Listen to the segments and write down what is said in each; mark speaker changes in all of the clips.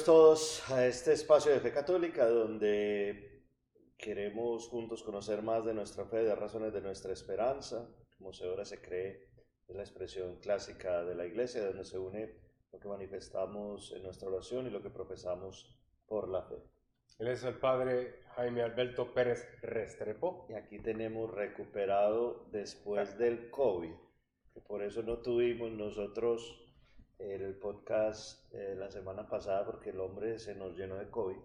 Speaker 1: Bienvenidos todos a este espacio de fe católica donde queremos juntos conocer más de nuestra fe, de razones de nuestra esperanza. Como se ahora se cree, es la expresión clásica de la iglesia donde se une lo que manifestamos en nuestra oración y lo que profesamos por la fe.
Speaker 2: Él es el padre Jaime Alberto Pérez Restrepo.
Speaker 1: Y aquí tenemos recuperado después del COVID, que por eso no tuvimos nosotros el podcast eh, la semana pasada porque el hombre se nos llenó de COVID.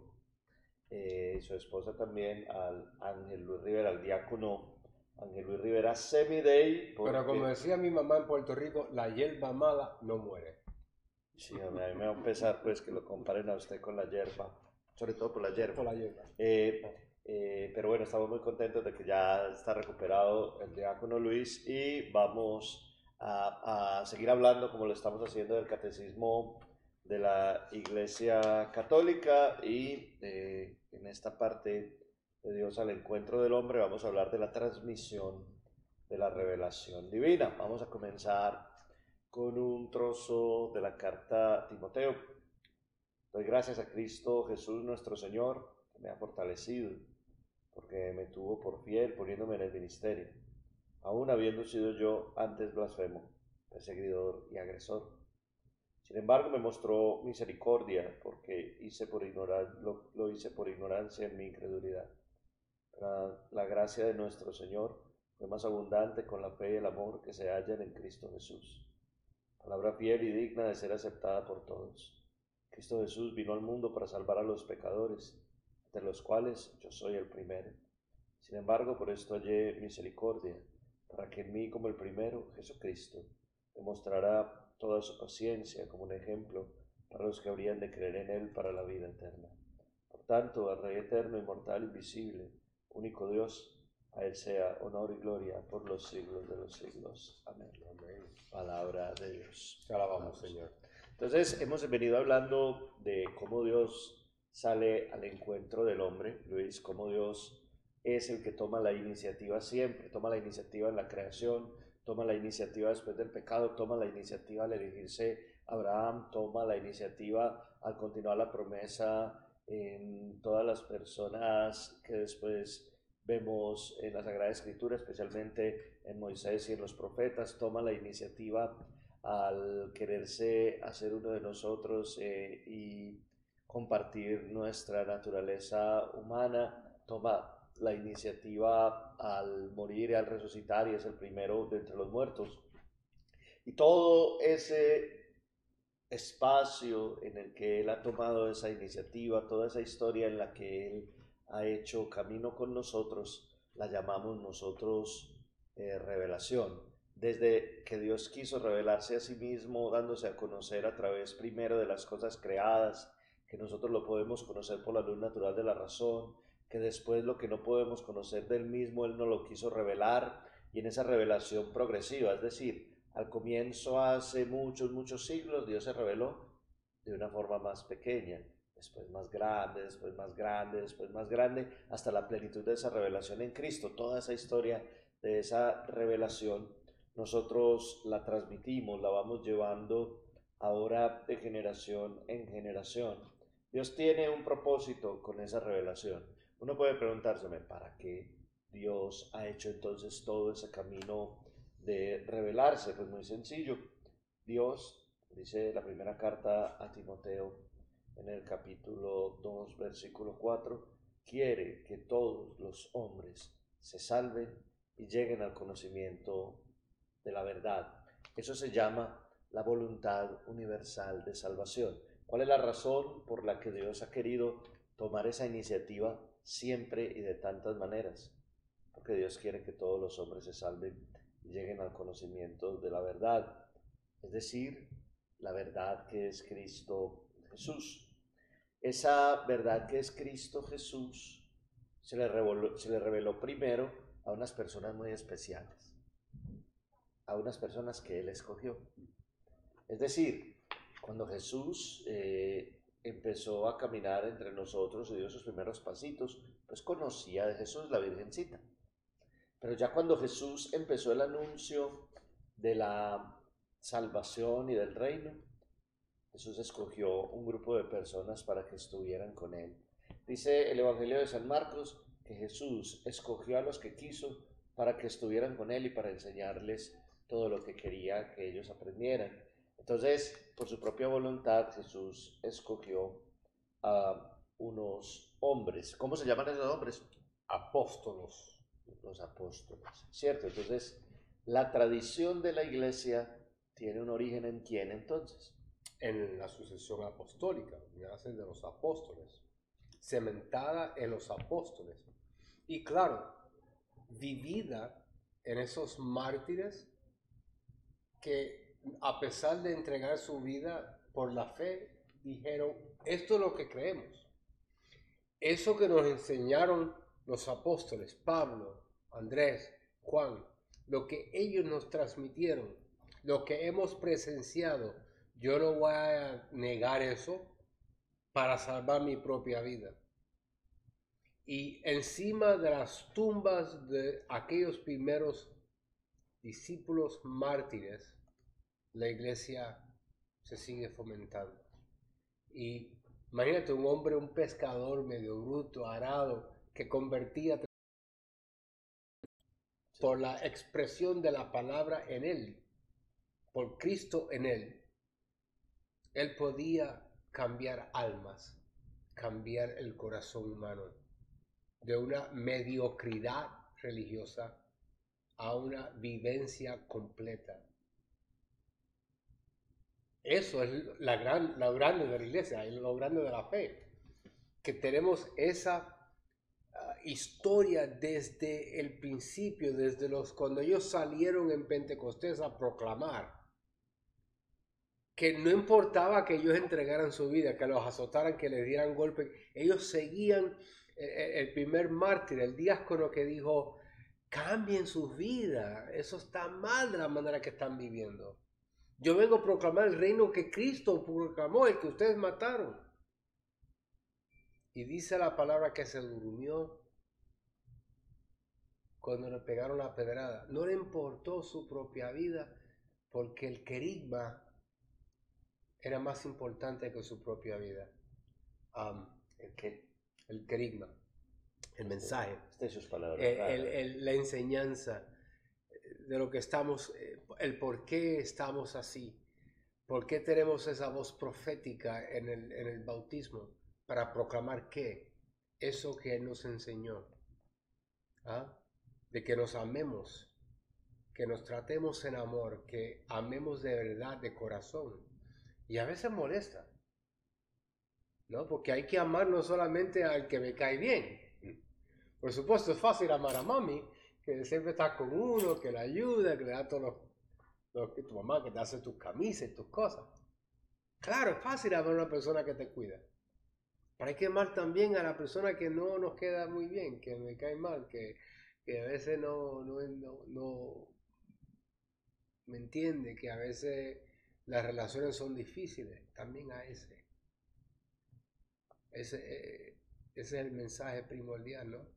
Speaker 1: Eh, su esposa también, al Ángel Luis Rivera, al diácono Ángel Luis Rivera, semi-day.
Speaker 2: Pero como decía mi mamá en Puerto Rico, la hierba mala no muere.
Speaker 1: Sí, a mí me va a empezar pues que lo comparen a usted con la hierba, sobre todo con la hierba.
Speaker 2: Con la hierba.
Speaker 1: Eh, pero bueno, estamos muy contentos de que ya está recuperado el diácono Luis y vamos a, seguir hablando, como lo estamos haciendo, del catecismo de la Iglesia Católica y eh, en esta parte de Dios al encuentro del hombre vamos a hablar de la transmisión de la revelación divina. Vamos a comenzar con un trozo de la carta a Timoteo. Doy gracias a Cristo Jesús nuestro Señor, que me ha fortalecido, porque me tuvo por fiel poniéndome en el ministerio aún habiendo sido yo antes blasfemo, perseguidor y agresor. Sin embargo, me mostró misericordia porque hice por ignorar, lo, hice por ignorancia en mi incredulidad. La gracia de nuestro Señor fue más abundante con la fe y el amor que se hallan en Cristo Jesús. Palabra fiel y digna de ser aceptada por todos. Cristo Jesús vino al mundo para salvar a los pecadores, de los cuales yo soy el primero. Sin embargo, por esto hallé misericordia para que en mí como el primero, Jesucristo, demostrará toda su paciencia como un ejemplo para los que habrían de creer en Él para la vida eterna. Por tanto, al Rey eterno, inmortal, invisible, único Dios, a Él sea honor y gloria por los siglos de los siglos. Amén. Palabra de Dios.
Speaker 2: Te alabamos, Señor.
Speaker 1: Entonces, hemos venido hablando de cómo Dios sale al encuentro del hombre, Luis, cómo Dios es el que toma la iniciativa siempre, toma la iniciativa en la creación, toma la iniciativa después del pecado, toma la iniciativa al elegirse Abraham, toma la iniciativa al continuar la promesa en todas las personas que después vemos en la Sagrada Escritura, especialmente en Moisés y en los profetas, toma la iniciativa al quererse hacer uno de nosotros eh, y compartir nuestra naturaleza humana, toma la iniciativa al morir y al resucitar y es el primero de entre los muertos. Y todo ese espacio en el que Él ha tomado esa iniciativa, toda esa historia en la que Él ha hecho camino con nosotros, la llamamos nosotros eh, revelación. Desde que Dios quiso revelarse a sí mismo, dándose a conocer a través primero de las cosas creadas, que nosotros lo podemos conocer por la luz natural de la razón, que después lo que no podemos conocer del mismo, Él no lo quiso revelar y en esa revelación progresiva, es decir, al comienzo hace muchos, muchos siglos, Dios se reveló de una forma más pequeña, después más grande, después más grande, después más grande, hasta la plenitud de esa revelación en Cristo. Toda esa historia de esa revelación, nosotros la transmitimos, la vamos llevando ahora de generación en generación. Dios tiene un propósito con esa revelación. Uno puede preguntárseme, ¿para qué Dios ha hecho entonces todo ese camino de revelarse? Pues muy sencillo. Dios, dice la primera carta a Timoteo en el capítulo 2, versículo 4, quiere que todos los hombres se salven y lleguen al conocimiento de la verdad. Eso se llama la voluntad universal de salvación. ¿Cuál es la razón por la que Dios ha querido tomar esa iniciativa siempre y de tantas maneras, porque Dios quiere que todos los hombres se salven y lleguen al conocimiento de la verdad, es decir, la verdad que es Cristo Jesús. Esa verdad que es Cristo Jesús se le, reveló, se le reveló primero a unas personas muy especiales, a unas personas que Él escogió. Es decir, cuando Jesús eh, empezó a caminar entre nosotros y dio sus primeros pasitos, pues conocía de Jesús la Virgencita. Pero ya cuando Jesús empezó el anuncio de la salvación y del reino, Jesús escogió un grupo de personas para que estuvieran con él. Dice el Evangelio de San Marcos que Jesús escogió a los que quiso para que estuvieran con él y para enseñarles todo lo que quería que ellos aprendieran. Entonces, por su propia voluntad, Jesús escogió a unos hombres. ¿Cómo se llaman esos hombres?
Speaker 2: Apóstolos.
Speaker 1: Los apóstoles. ¿Cierto? Entonces, la tradición de la iglesia tiene un origen en quién entonces?
Speaker 2: En la sucesión apostólica, nace de los apóstoles, cementada en los apóstoles. Y claro, vivida en esos mártires que a pesar de entregar su vida por la fe, dijeron, esto es lo que creemos. Eso que nos enseñaron los apóstoles, Pablo, Andrés, Juan, lo que ellos nos transmitieron, lo que hemos presenciado, yo no voy a negar eso para salvar mi propia vida. Y encima de las tumbas de aquellos primeros discípulos mártires, la iglesia se sigue fomentando. Y imagínate un hombre, un pescador medio bruto, arado, que convertía por la expresión de la palabra en él, por Cristo en él. Él podía cambiar almas, cambiar el corazón humano de una mediocridad religiosa a una vivencia completa. Eso es la gran, lo grande de la iglesia, lo grande de la fe, que tenemos esa ah, historia desde el principio, desde los cuando ellos salieron en Pentecostés a proclamar que no importaba que ellos entregaran su vida, que los azotaran, que les dieran golpes, ellos seguían el primer mártir, el diácono que dijo, cambien sus vidas, eso está mal de la manera que están viviendo. Yo vengo a proclamar el reino que Cristo proclamó, el que ustedes mataron. Y dice la palabra que se durmió cuando le pegaron la pedrada. No le importó su propia vida porque el querigma era más importante que su propia vida.
Speaker 1: ¿El qué?
Speaker 2: el querigma, el mensaje,
Speaker 1: sus palabras,
Speaker 2: eh, la enseñanza de lo que estamos, eh, el por qué estamos así, por qué tenemos esa voz profética en el, en el bautismo para proclamar qué, eso que Él nos enseñó, ¿ah? de que nos amemos, que nos tratemos en amor, que amemos de verdad, de corazón. Y a veces molesta, ¿no? Porque hay que amar no solamente al que me cae bien. Por supuesto, es fácil amar a mami, que siempre está con uno, que le ayuda, que le da todo lo, que tu mamá, que te hace tus camisas y tus cosas. Claro, es fácil amar a una persona que te cuida. Pero hay que amar también a la persona que no nos queda muy bien, que me cae mal, que, que a veces no, no, no, me entiende, que a veces las relaciones son difíciles. También a ese. Ese, eh, ese es el mensaje primordial, ¿no?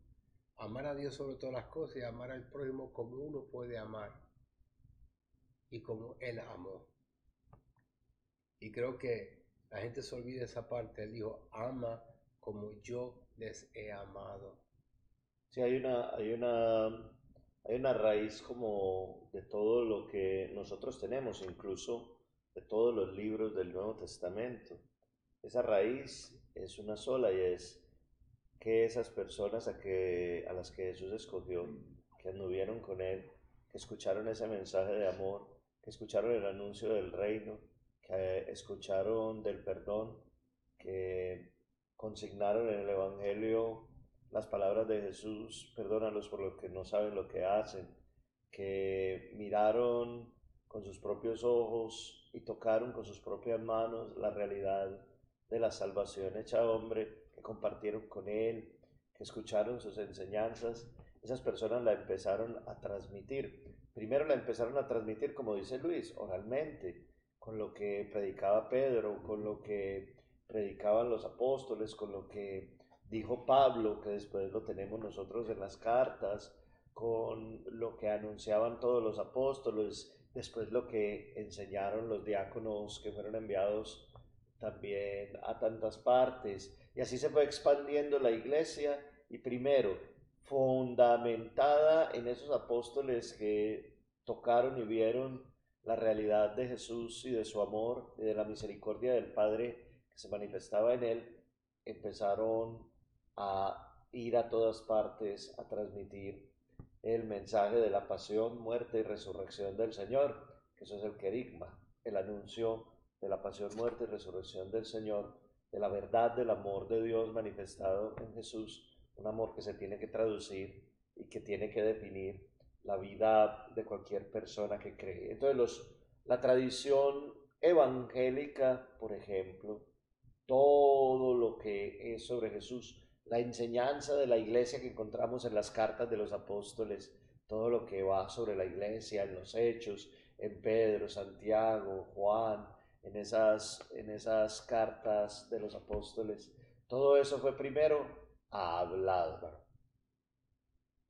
Speaker 2: Amar a Dios sobre todas las cosas y amar al prójimo como uno puede amar y como Él amó. Y creo que la gente se olvida esa parte. Él dijo, ama como yo les he amado.
Speaker 1: Sí, hay una, hay una, hay una raíz como de todo lo que nosotros tenemos, incluso de todos los libros del Nuevo Testamento. Esa raíz es una sola y es que esas personas a, que, a las que Jesús escogió, que anduvieron con Él, que escucharon ese mensaje de amor, que escucharon el anuncio del reino, que escucharon del perdón, que consignaron en el Evangelio las palabras de Jesús, perdónalos por lo que no saben lo que hacen, que miraron con sus propios ojos y tocaron con sus propias manos la realidad de la salvación hecha hombre, que compartieron con él, que escucharon sus enseñanzas, esas personas la empezaron a transmitir. Primero la empezaron a transmitir, como dice Luis, oralmente, con lo que predicaba Pedro, con lo que predicaban los apóstoles, con lo que dijo Pablo, que después lo tenemos nosotros en las cartas, con lo que anunciaban todos los apóstoles, después lo que enseñaron los diáconos que fueron enviados también a tantas partes. Y así se fue expandiendo la iglesia. Y primero, fundamentada en esos apóstoles que tocaron y vieron la realidad de Jesús y de su amor y de la misericordia del Padre que se manifestaba en él, empezaron a ir a todas partes a transmitir el mensaje de la pasión, muerte y resurrección del Señor, que eso es el querigma, el anuncio de la pasión, muerte y resurrección del Señor, de la verdad del amor de Dios manifestado en Jesús, un amor que se tiene que traducir y que tiene que definir la vida de cualquier persona que cree. Entonces, los, la tradición evangélica, por ejemplo, todo lo que es sobre Jesús, la enseñanza de la iglesia que encontramos en las cartas de los apóstoles, todo lo que va sobre la iglesia, en los hechos, en Pedro, Santiago, Juan, en esas, en esas cartas de los apóstoles, todo eso fue primero hablado,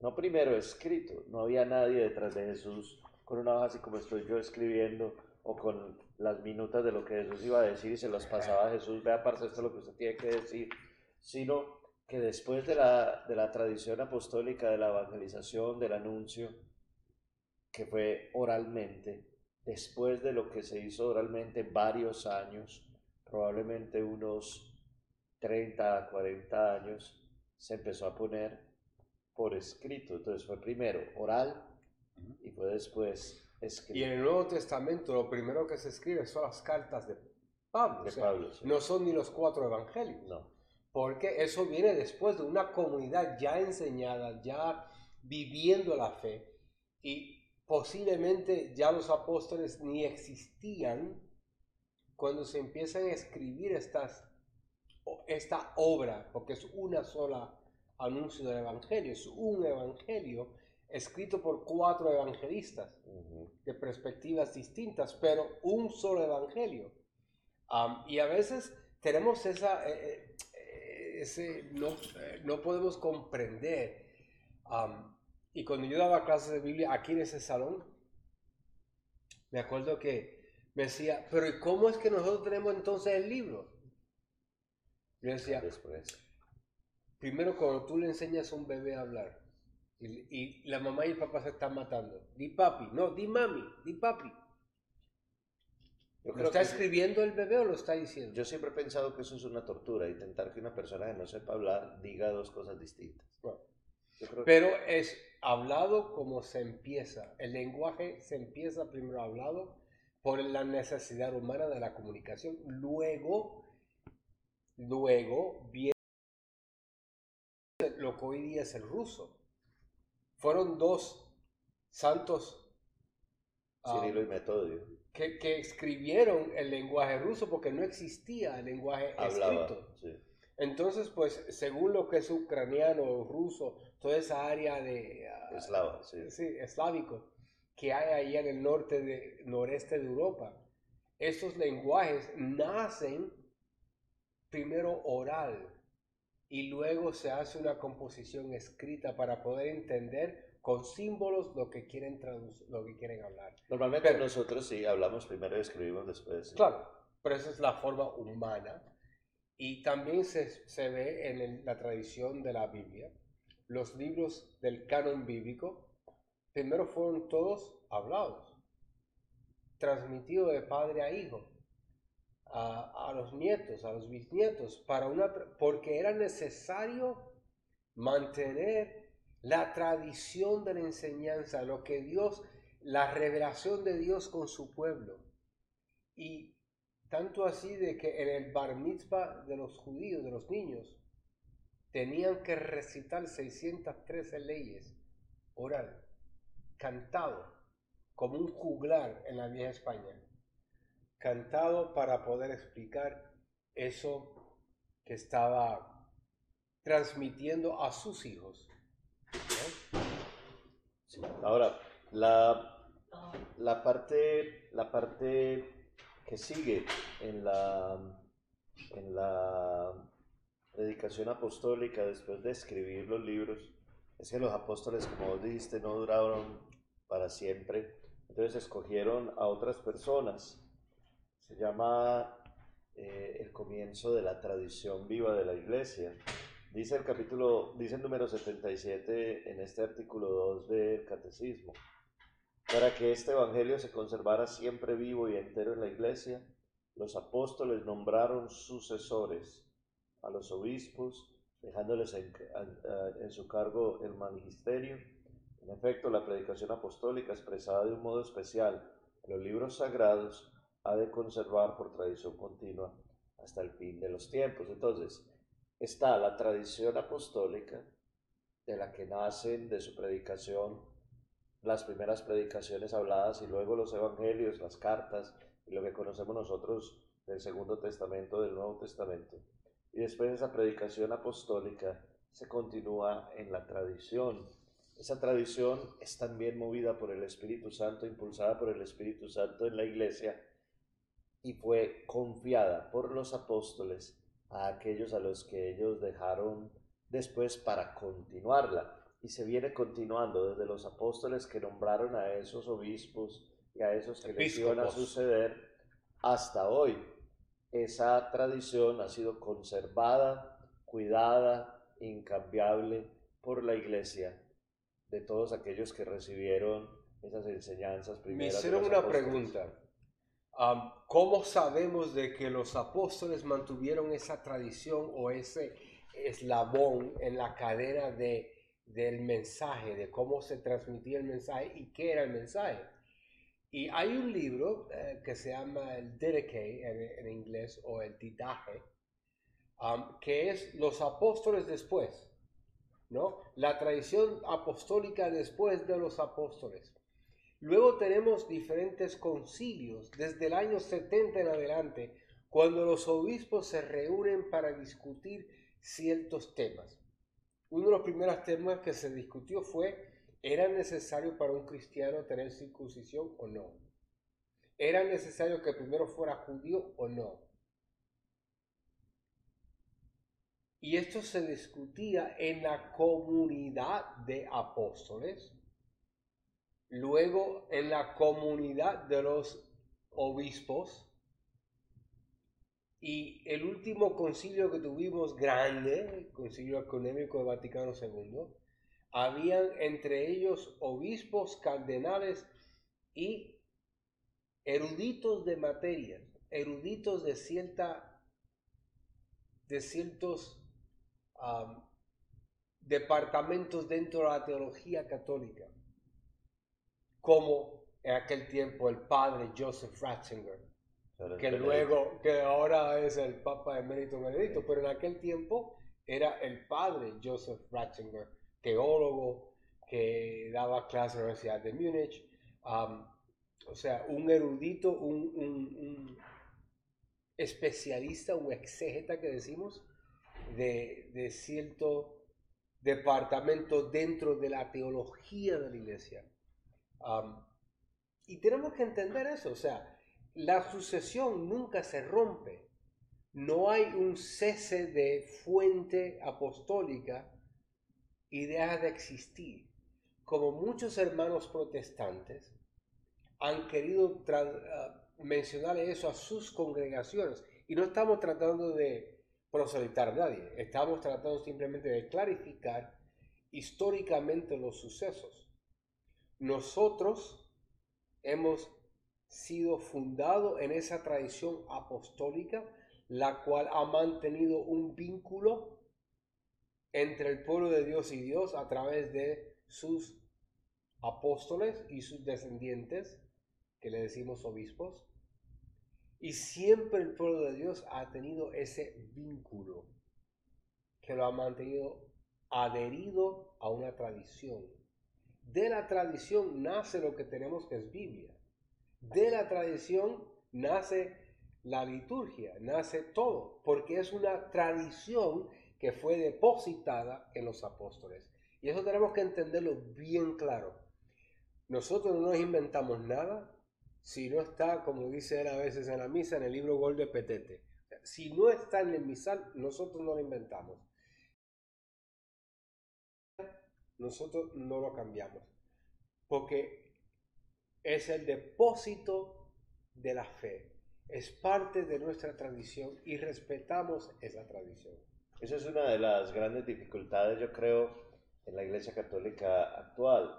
Speaker 1: no primero escrito, no había nadie detrás de Jesús con una hoja así como estoy yo escribiendo o con las minutas de lo que Jesús iba a decir y se los pasaba a Jesús, vea, parce, esto es lo que usted tiene que decir, sino que después de la, de la tradición apostólica, de la evangelización, del anuncio, que fue oralmente, después de lo que se hizo oralmente varios años, probablemente unos 30, 40 años, se empezó a poner por escrito. Entonces fue primero oral y fue después escrito.
Speaker 2: Y en el Nuevo Testamento lo primero que se escribe son las cartas de Pablo.
Speaker 1: De Pablo
Speaker 2: No son ni los cuatro evangelios.
Speaker 1: No.
Speaker 2: Porque eso viene después de una comunidad ya enseñada, ya viviendo la fe. Y posiblemente ya los apóstoles ni existían cuando se empiezan a escribir estas, esta obra, porque es una sola anuncio del Evangelio, es un Evangelio escrito por cuatro evangelistas de perspectivas distintas, pero un solo Evangelio. y a veces tenemos esa, eh, eh, ese, no, eh, no, podemos comprender y cuando yo daba clases de Biblia aquí en ese salón, me acuerdo que me decía, pero ¿y cómo es que nosotros tenemos entonces el libro? Yo decía, Después. primero cuando tú le enseñas a un bebé a hablar y, la mamá y el papá se están matando, di papi, no, di mami, di papi. ¿Lo está escribiendo el bebé o lo está diciendo?
Speaker 1: Yo siempre he pensado que eso es una tortura, intentar que una persona que no sepa hablar diga dos cosas distintas.
Speaker 2: Pero es hablado como se empieza. El lenguaje se empieza primero hablado por la necesidad humana de la comunicación. Luego, luego viene lo que hoy día es el ruso. Fueron dos santos
Speaker 1: Cirilo y Metodio.
Speaker 2: Que, que, escribieron el lenguaje ruso porque no existía el lenguaje escrito. Entonces, pues, según lo que es ucraniano, ruso, toda esa área de...
Speaker 1: Ah, Eslava, sí.
Speaker 2: sí. eslávico, que hay ahí en el norte de, noreste de Europa. Esos lenguajes nacen primero oral y luego se hace una composición escrita para poder entender con símbolos lo que quieren traducir, lo que quieren hablar.
Speaker 1: Normalmente nosotros sí hablamos primero y escribimos después.
Speaker 2: Claro, pero esa es la forma humana. Y también se, se ve en la tradición de la Biblia los libros del canon bíblico, primero fueron todos hablados, transmitidos de padre a hijo, a, los nietos, a los bisnietos, para una, porque era necesario mantener la tradición de la enseñanza, lo que Dios, la revelación de Dios con su pueblo. Y tanto así de que en el bar mitzvah de los judíos, de los niños, tenían que recitar 613 leyes oral, cantado, como un juglar en la vieja España, cantado para poder explicar eso que estaba transmitiendo a sus hijos.
Speaker 1: Ahora, la, la, parte, la parte que sigue en la, en la dedicación apostólica después de escribir los libros es que los apóstoles, como vos dijiste, no duraron para siempre. Entonces escogieron a otras personas. Se llama eh, el comienzo de la tradición viva de la iglesia. Dice el capítulo, dice el número 77 en este artículo 2 del Catecismo. Para que este evangelio se conservara siempre vivo y entero en la iglesia, los apóstoles nombraron sucesores a los obispos, dejándoles en, en su cargo el magisterio. En efecto, la predicación apostólica expresada de un modo especial en los libros sagrados ha de conservar por tradición continua hasta el fin de los tiempos. Entonces, está la tradición apostólica de la que nacen de su predicación las primeras predicaciones habladas y luego los evangelios, las cartas y lo que conocemos nosotros del Segundo Testamento, del Nuevo Testamento. Y después esa predicación apostólica se continúa en la tradición. Esa tradición es también movida por el Espíritu Santo, impulsada por el Espíritu Santo en la iglesia y fue confiada por los apóstoles a aquellos a los que ellos dejaron después para continuarla. Y se viene continuando desde los apóstoles que nombraron a esos obispos y a esos que les iban a suceder hasta hoy. Esa tradición ha sido conservada, cuidada, incambiable por la iglesia de todos aquellos que recibieron esas enseñanzas
Speaker 2: primeras. Me hicieron una pregunta. ¿Cómo sabemos de que los apóstoles mantuvieron esa tradición o ese eslabón en la cadena de, del mensaje, de cómo se transmitía el mensaje y qué era el mensaje? Y hay un libro eh, que se llama el Didache en, inglés o el Didaje, que es los apóstoles después, ¿no? La tradición apostólica después de los apóstoles. Luego tenemos diferentes concilios desde el año 70 en adelante, cuando los obispos se reúnen para discutir ciertos temas. Uno de los primeros temas que se discutió fue, ¿era necesario para un cristiano tener circuncisión o no? ¿Era necesario que primero fuera judío o no? Y esto se discutía en la comunidad de apóstoles Luego, en la comunidad de los obispos, y el último concilio que tuvimos grande, el concilio económico de Vaticano II, habían entre ellos obispos, cardenales y eruditos de materias, eruditos de cierta, de ciertos departamentos dentro de la teología católica como en aquel tiempo el padre Joseph Ratzinger, que luego, que ahora es el Papa Emérito Benedicto, pero en aquel tiempo era el padre Joseph Ratzinger, teólogo que daba clases en la Universidad de Múnich, o sea, un erudito, un, un, especialista, un exégeta que decimos, de, de cierto departamento dentro de la teología de la iglesia. Y tenemos que entender eso, o sea, la sucesión nunca se rompe. No hay un cese de fuente apostólica y deja de existir. Como muchos hermanos protestantes han querido ah, mencionar eso a sus congregaciones y no estamos tratando de proselitar a nadie, estamos tratando simplemente de clarificar históricamente los sucesos. Nosotros hemos sido fundados en esa tradición apostólica, la cual ha mantenido un vínculo entre el pueblo de Dios y Dios a través de sus apóstoles y sus descendientes, que le decimos obispos. Y siempre el pueblo de Dios ha tenido ese vínculo que lo ha mantenido adherido a una tradición. De la tradición nace lo que tenemos que es Biblia. De la tradición nace la liturgia, nace todo, porque es una tradición que fue depositada en los apóstoles. Y eso tenemos que entenderlo bien claro. Nosotros no inventamos nada si no está, como dice él a veces en la misa, en el libro Gol de Petete. Si no está en el misal, nosotros no lo inventamos nosotros no lo cambiamos, porque es el depósito de la fe, es parte de nuestra tradición y respetamos esa tradición.
Speaker 1: Esa es una de las grandes dificultades, yo creo, en la Iglesia Católica actual.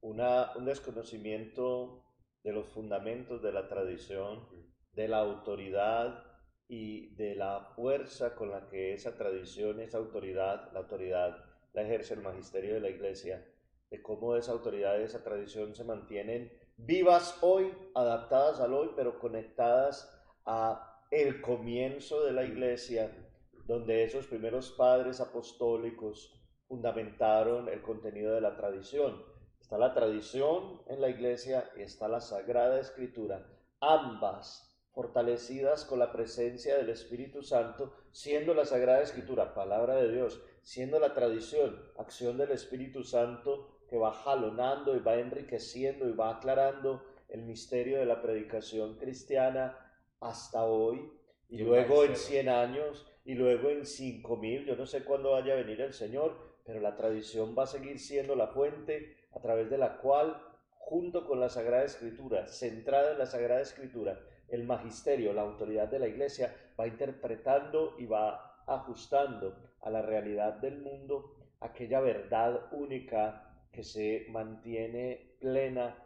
Speaker 1: Una, un desconocimiento de los fundamentos de la tradición, de la autoridad y de la fuerza con la que esa tradición, esa autoridad, la autoridad la ejerce el magisterio de la Iglesia, de cómo esa autoridad y esa tradición se mantienen vivas hoy, adaptadas al hoy, pero conectadas a el comienzo de la iglesia, donde esos primeros padres apostólicos fundamentaron el contenido de la tradición. Está la tradición en la iglesia y está la sagrada escritura, ambas fortalecidas con la presencia del Espíritu Santo, siendo la sagrada escritura palabra de Dios, siendo la tradición acción del Espíritu Santo que va jalonando y va enriqueciendo y va aclarando el misterio de la predicación cristiana hasta hoy, y, luego en 100 años, y luego en 5000, yo no sé cuándo vaya a venir el Señor, pero la tradición va a seguir siendo la fuente a través de la cual, junto con la Sagrada Escritura, centrada en la Sagrada Escritura, el magisterio, la autoridad de la iglesia, va interpretando y va ajustando a la realidad del mundo aquella verdad única que se mantiene plena,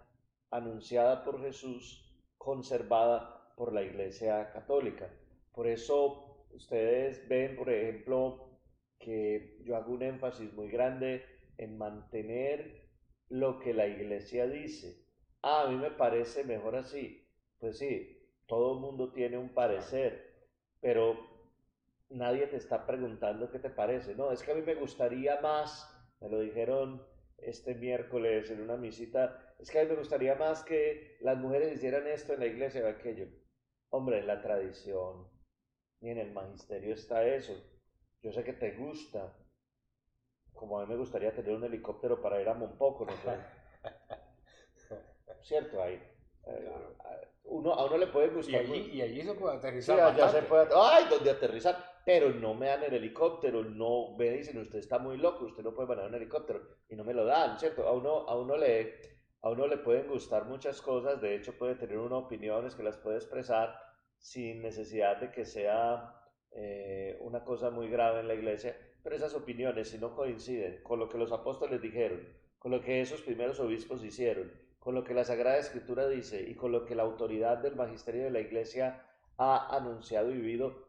Speaker 1: anunciada por Jesús, conservada por la Iglesia Católica. Por eso ustedes ven, por ejemplo, que yo hago un énfasis muy grande en mantener lo que la Iglesia dice. Ah, a mí me parece mejor así. Pues sí, todo el mundo tiene un parecer, pero nadie te está preguntando qué te parece. No, es que a mí me gustaría más, me lo dijeron este miércoles en una visita, es que a mí me gustaría más que las mujeres hicieran esto en la iglesia o aquello. Hombre, en la tradición y en el magisterio está eso. Yo sé que te gusta, como a mí me gustaría tener un helicóptero para ir a Monpoco, no. Cierto, ahí. Eh, uno, a uno le puede gustar.
Speaker 2: Y allí, y allí se puede aterrizar.
Speaker 1: Sí, allá se puede, ¡Ay! ¿Dónde aterrizar? Pero no me dan el helicóptero, no me dicen, usted está muy loco, usted no puede manejar un helicóptero. Y no me lo dan, ¿cierto? A uno, a uno, le, a uno le pueden gustar muchas cosas, de hecho puede tener unas opiniones que las puede expresar sin necesidad de que sea eh, una cosa muy grave en la iglesia, pero esas opiniones, si no coinciden con lo que los apóstoles dijeron, con lo que esos primeros obispos hicieron, con lo que la Sagrada Escritura dice y con lo que la autoridad del magisterio de la Iglesia ha anunciado y vivido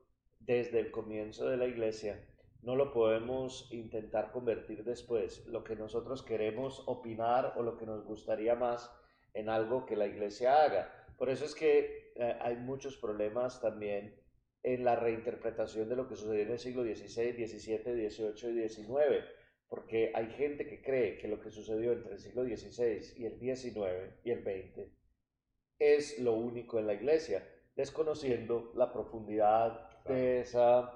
Speaker 1: desde el comienzo de la Iglesia, no lo podemos intentar convertir después, lo que nosotros queremos opinar o lo que nos gustaría más en algo que la Iglesia haga. Por eso es que eh, hay muchos problemas también en la reinterpretación de lo que sucedió en el siglo XVI, XVII, XVIII y XIX porque hay gente que cree que lo que sucedió entre el siglo XVI y el XIX y el XX es lo único en la iglesia, desconociendo la profundidad de esa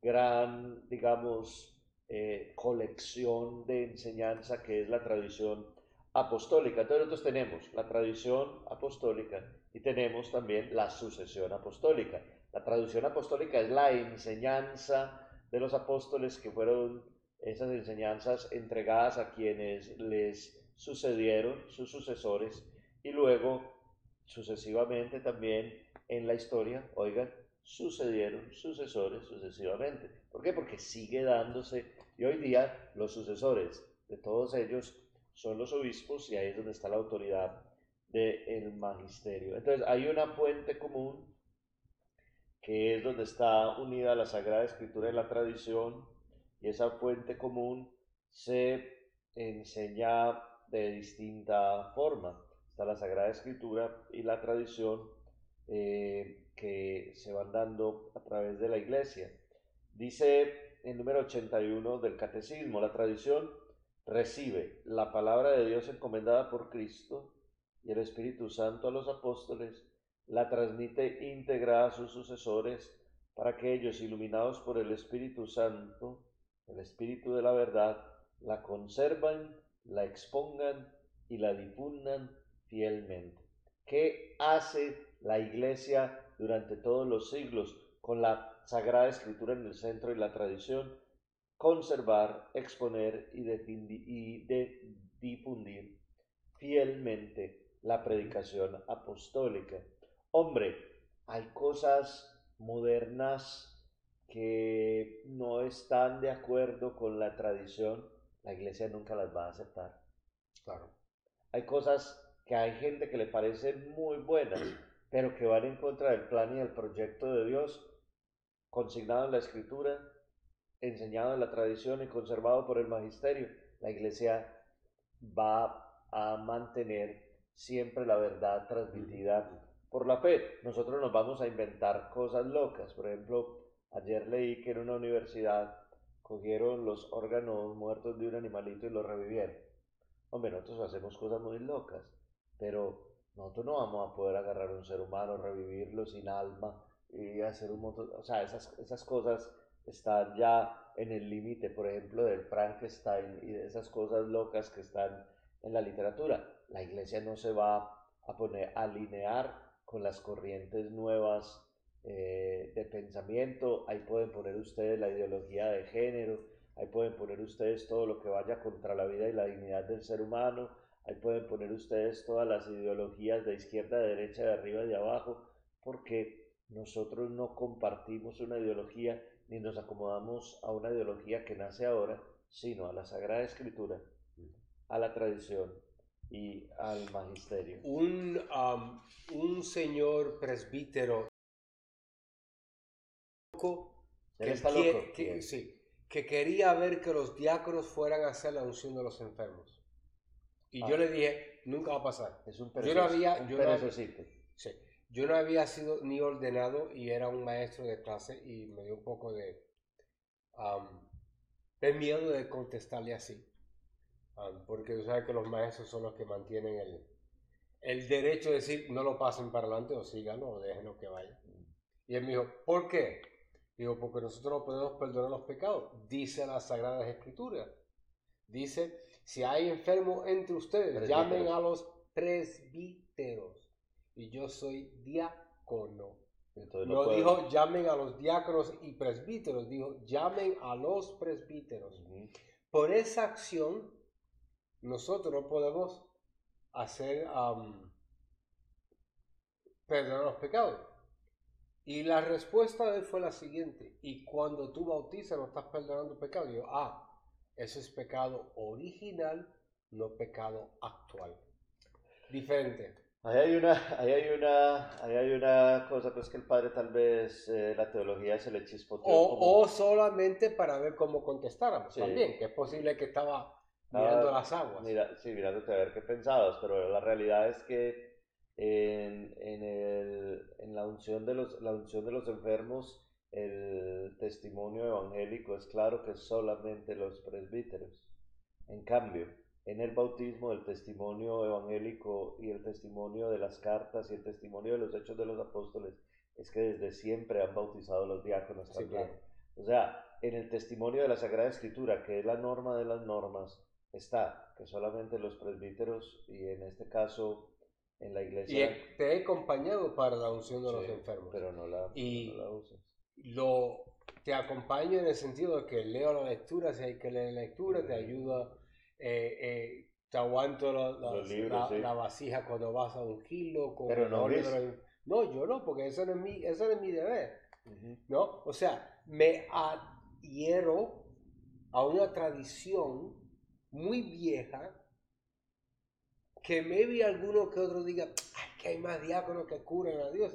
Speaker 1: gran, digamos, eh, colección de enseñanza que es la tradición apostólica. Entonces nosotros tenemos la tradición apostólica y tenemos también la sucesión apostólica. La tradición apostólica es la enseñanza de los apóstoles que fueron esas enseñanzas entregadas a quienes les sucedieron, sus sucesores, y luego sucesivamente también en la historia, oigan, sucedieron sucesores sucesivamente. ¿Por qué? Porque sigue dándose, y hoy día los sucesores de todos ellos son los obispos y ahí es donde está la autoridad del magisterio. Entonces hay una fuente común que es donde está unida la Sagrada Escritura y la tradición, y esa fuente común se enseña de distinta forma. Está la Sagrada Escritura y la tradición eh, que se van dando a través de la iglesia. Dice el número 81 del Catecismo, la tradición recibe la palabra de Dios encomendada por Cristo y el Espíritu Santo a los apóstoles, la transmite íntegra a sus sucesores para que ellos, iluminados por el Espíritu Santo, el espíritu de la verdad, la conservan, la expongan y la difundan fielmente. ¿Qué hace la iglesia durante todos los siglos con la Sagrada Escritura en el centro y la tradición? Conservar, exponer y, y de difundir fielmente la predicación apostólica. Hombre, hay cosas modernas que no están de acuerdo con la tradición, la iglesia nunca las va a aceptar.
Speaker 2: Claro.
Speaker 1: Hay cosas que hay gente que le parecen muy buenas, pero que van en contra del plan y del proyecto de Dios, consignado en la escritura, enseñado en la tradición y conservado por el magisterio. La iglesia va a mantener siempre la verdad transmitida por la fe. Nosotros nos vamos a inventar cosas locas. Por ejemplo, ayer leí que en una universidad cogieron los órganos muertos de un animalito y los revivieron. Hombre, nosotros hacemos cosas muy locas, pero nosotros no vamos a poder agarrar a un ser humano, revivirlo sin alma y hacer un montón, o sea, esas, esas cosas están ya en el límite, por ejemplo, del Frankenstein y de esas cosas locas que están en la literatura. La iglesia no se va a poner a alinear con las corrientes nuevas eh, de pensamiento. Ahí pueden poner ustedes la ideología de género, ahí pueden poner ustedes todo lo que vaya contra la vida y la dignidad del ser humano, ahí pueden poner ustedes todas las ideologías de izquierda, de derecha, de arriba y de abajo, porque nosotros no compartimos una ideología ni nos acomodamos a una ideología que nace ahora, sino a la Sagrada Escritura, a la tradición y al magisterio.
Speaker 2: Un, un señor presbítero que,
Speaker 1: está loco?
Speaker 2: que, sí, que quería ver que los diáconos fueran a hacer la unción de los enfermos. Y yo
Speaker 1: Ah.
Speaker 2: le dije, nunca va a pasar.
Speaker 1: Es un
Speaker 2: Yo no había- yo no-. Sí. Yo no había sido ni ordenado y era un maestro de clase y me dio un poco de, de miedo de contestarle así. Am, porque tú sabes que los maestros son los que mantienen el, el derecho de decir no lo pasen para adelante o síganlo o déjenlo que vaya. Y él me dijo, ¿por qué? Digo, porque nosotros no podemos perdonar los pecados. Dice las Sagradas Escrituras. Dice, si hay enfermos entre ustedes, llamen a los presbíteros. Y yo soy diácono.
Speaker 1: Entonces
Speaker 2: No dijo llamen a los diáconos y presbíteros, dijo llamen a los presbíteros. Por esa acción, nosotros no podemos hacer perdonar los pecados. Y la respuesta de él fue la siguiente: Y cuando tú bautizas, no estás perdonando pecado. Y yo, ah, eso es pecado original, no pecado actual. Diferente.
Speaker 1: Ahí hay una, ahí hay una, ahí hay una cosa, pues que el padre tal vez eh, la teología se le chispoteó. como-
Speaker 2: O, o solamente para ver cómo contestáramos
Speaker 1: Sí.
Speaker 2: también, que es posible que estaba
Speaker 1: Ah,
Speaker 2: mirando las aguas.
Speaker 1: Mira, sí, mirándote a ver qué pensabas, pero la realidad es que en, en, el- en la, unción de los, la unción de los enfermos, el testimonio evangélico es claro que solamente los presbíteros. En cambio, en el bautismo, el testimonio evangélico y el testimonio de las cartas y el testimonio de los hechos de los apóstoles es que desde siempre han bautizado los diáconos
Speaker 2: Sí,
Speaker 1: también.
Speaker 2: claro.
Speaker 1: O sea, en el testimonio de la Sagrada Escritura, que es la norma de las normas, está que solamente los presbíteros y en este caso en la
Speaker 2: Y
Speaker 1: iglesia...
Speaker 2: he- te he acompañado para la unción de los enfermos.
Speaker 1: Pero no la,
Speaker 2: Y-
Speaker 1: no la usas.
Speaker 2: Lo, te acompaño en el sentido de que leo la lectura, si hay que leer lectura, te ayuda, eh, eh, te aguanto la, la-
Speaker 1: Los libros,
Speaker 2: la-
Speaker 1: sí.
Speaker 2: la vasija cuando vas a ungirlo. con
Speaker 1: Pero no
Speaker 2: de No, yo no, porque eso no es mi, eso no es mi deber. ¿no? O sea, me adhiero a una tradición muy vieja que maybe alguno que otro diga, ay, que hay más diáconos que curan a Dios.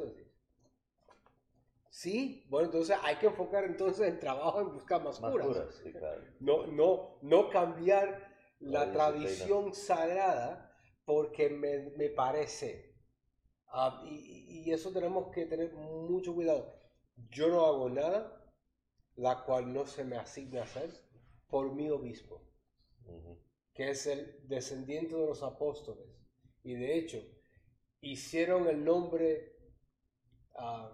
Speaker 2: Sí, bueno, entonces hay que enfocar entonces el trabajo en buscar más,
Speaker 1: Más
Speaker 2: curas.
Speaker 1: puras, sí, claro.
Speaker 2: No, no, no cambiar la,
Speaker 1: La
Speaker 2: tradición sagrada porque me, me parece. Ah, y, y eso tenemos que tener mucho cuidado. Yo no hago nada la cual no se me asigna hacer por mi obispo, que es el descendiente de los apóstoles. Y de hecho, hicieron el nombre ah,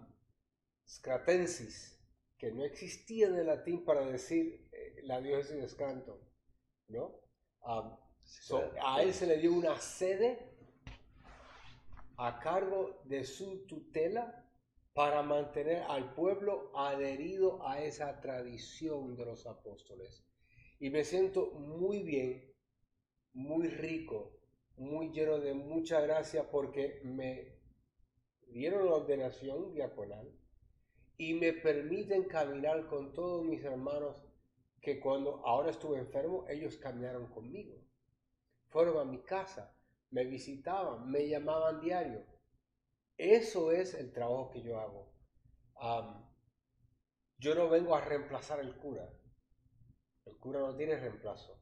Speaker 2: Scratensis, que no existía en el latín para decir eh, la diócesis de Scranton, ¿no? Ah, so, a él se le dio una sede a cargo de su tutela para mantener al pueblo adherido a esa tradición de los apóstoles. Y me siento muy bien, muy rico, muy lleno de mucha gracia porque me dieron la ordenación diaconal y me permiten caminar con todos mis hermanos que cuando ahora estuve enfermo, ellos caminaron conmigo. Fueron a mi casa, me visitaban, me llamaban diario. Eso es el trabajo que yo hago. yo no vengo a reemplazar el cura. El cura no tiene reemplazo.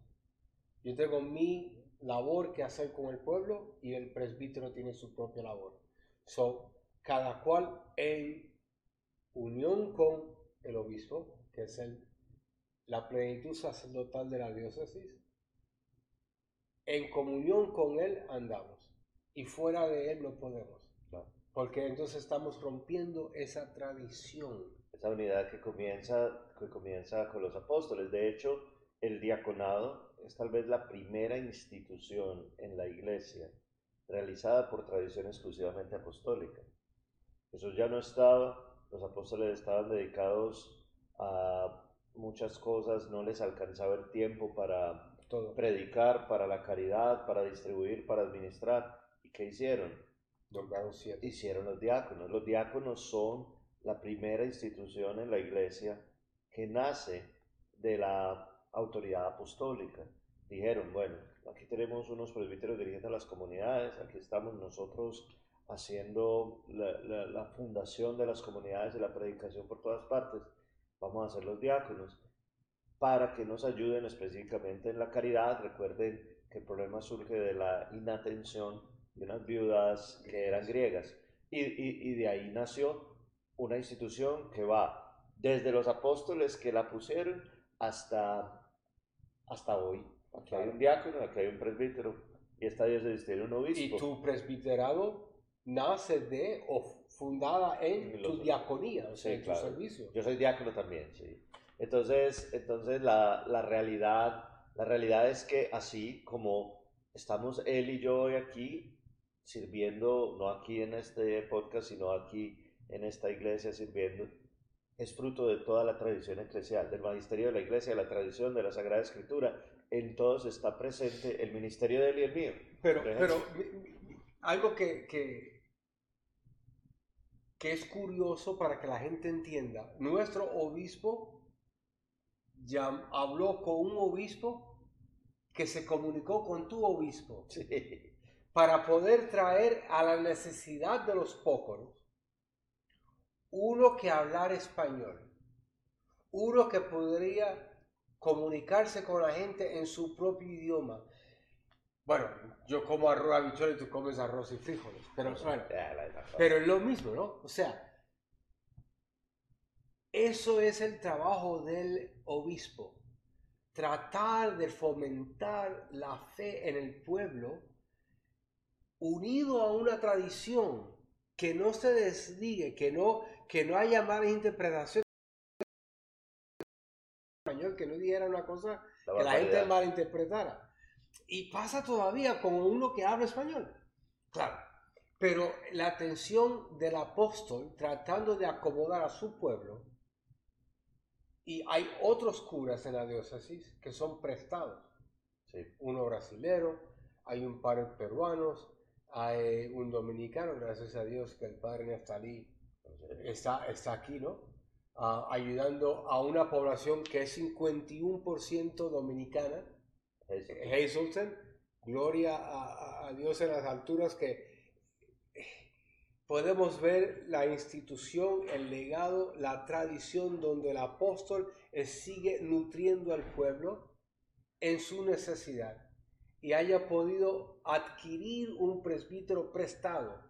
Speaker 2: Yo tengo mi labor que hacer con el pueblo y el presbítero tiene su propia labor. So, cada cual en unión con el obispo, que es el, la plenitud sacerdotal de la diócesis, en comunión con él andamos y fuera de él no podemos. Porque entonces estamos rompiendo esa tradición.
Speaker 1: Esa unidad que comienza, que comienza con los apóstoles. De hecho, el diaconado es tal vez la primera institución en la iglesia realizada por tradición exclusivamente apostólica. Eso ya no estaba, los apóstoles estaban dedicados a muchas cosas, no les alcanzaba el tiempo para Todo. predicar, para la caridad, para distribuir, para administrar. ¿Y qué hicieron? Hicieron los diáconos. Los diáconos son la primera institución en la iglesia que nace de la autoridad apostólica. Dijeron, bueno, aquí tenemos unos presbíteros dirigiendo a las comunidades, aquí estamos nosotros haciendo la, la, fundación de las comunidades y la predicación por todas partes, vamos a hacer los diáconos para que nos ayuden específicamente en la caridad. Recuerden que el problema surge de la inatención de unas viudas que eran griegas y, y, y de ahí nació una institución que va desde los apóstoles que la pusieron hasta hasta hoy. Aquí hay un diácono, aquí hay un presbítero y esta diócesis tiene un obispo.
Speaker 2: Y tu presbiterado nace de o fundada en tu diaconía, o sea, en tu servicio.
Speaker 1: Yo soy diácono también, sí. Entonces, entonces la, la, realidad, la realidad es que así como estamos él y yo hoy aquí sirviendo, no aquí en este podcast, sino aquí en esta iglesia sirviendo, es fruto de toda la tradición eclesial, del magisterio de la iglesia, de la tradición de la Sagrada Escritura. En todos está presente el ministerio de él y el mío.
Speaker 2: Pero, pero algo que, que, es curioso para que la gente entienda, nuestro obispo ya habló con un obispo que se comunicó con tu obispo para poder traer a la necesidad de los pocos uno que hablar español, uno que podría comunicarse con la gente en su propio idioma. Bueno, yo como arroz habichuel y tú comes arroz y frijoles, pero bueno, pero es lo mismo, ¿no? O sea, eso es el trabajo del obispo, tratar de fomentar la fe en el pueblo unido a una tradición que no se desligue, que no, que no haya malas interpretaciones español, que no dijera una cosa que la gente malinterpretara. Y pasa todavía con uno que habla español. Claro. Pero la atención del apóstol tratando de acomodar a su pueblo, y hay otros curas en la diócesis que son prestados. Uno brasilero, hay un par de peruanos, hay un dominicano, gracias a Dios que el padre Neftalí está, está aquí, ¿no? Ah, ayudando a una población que es 51% dominicana, Hazelton, gloria a, a, Dios en las alturas que podemos ver la institución, el legado, la tradición donde el apóstol sigue nutriendo al pueblo en su necesidad y haya podido adquirir un presbítero prestado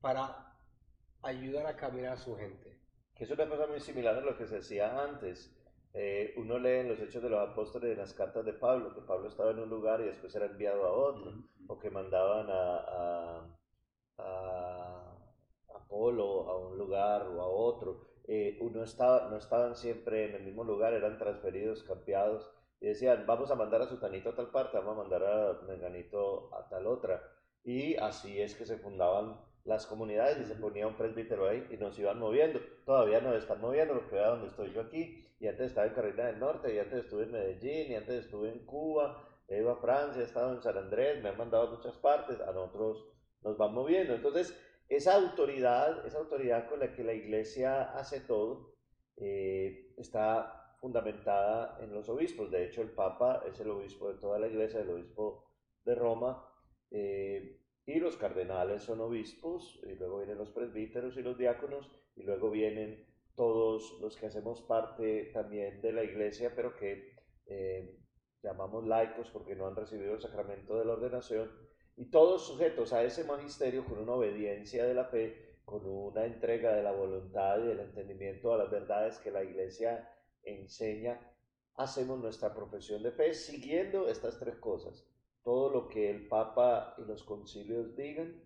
Speaker 2: para ayudar a caminar a su gente.
Speaker 1: Que es una cosa muy similar a lo que se hacía antes. Eh, uno lee en los Hechos de los Apóstoles de las cartas de Pablo, que Pablo estaba en un lugar y después era enviado a otro, o que mandaban a, a, Apolo a un lugar o a otro. Eh, uno estaba, no estaban siempre en el mismo lugar, eran transferidos, cambiados y decían, vamos a mandar a Sutanito a tal parte, vamos a mandar a Menganito a tal otra. Y así es que se fundaban las comunidades y se ponía un presbítero ahí y nos iban moviendo. Todavía nos están moviendo porque vea donde estoy yo aquí. Y antes estaba en Carolina del Norte, y antes estuve en Medellín, y antes estuve en Cuba, he ido a Francia, he estado en San Andrés, me han mandado a muchas partes, a nosotros nos van moviendo. Entonces, esa autoridad, esa autoridad con la que la iglesia hace todo, eh, está fundamentada en los obispos. De hecho, el Papa es el obispo de toda la iglesia, el obispo de Roma, eh, y los cardenales son obispos, y luego vienen los presbíteros y los diáconos, y luego vienen todos los que hacemos parte también de la iglesia, pero que eh, llamamos laicos porque no han recibido el sacramento de la ordenación, y todos sujetos a ese magisterio con una obediencia de la fe, con una entrega de la voluntad y del entendimiento a las verdades que la iglesia enseña, hacemos nuestra profesión de fe siguiendo estas tres cosas. Todo lo que el Papa y los concilios digan,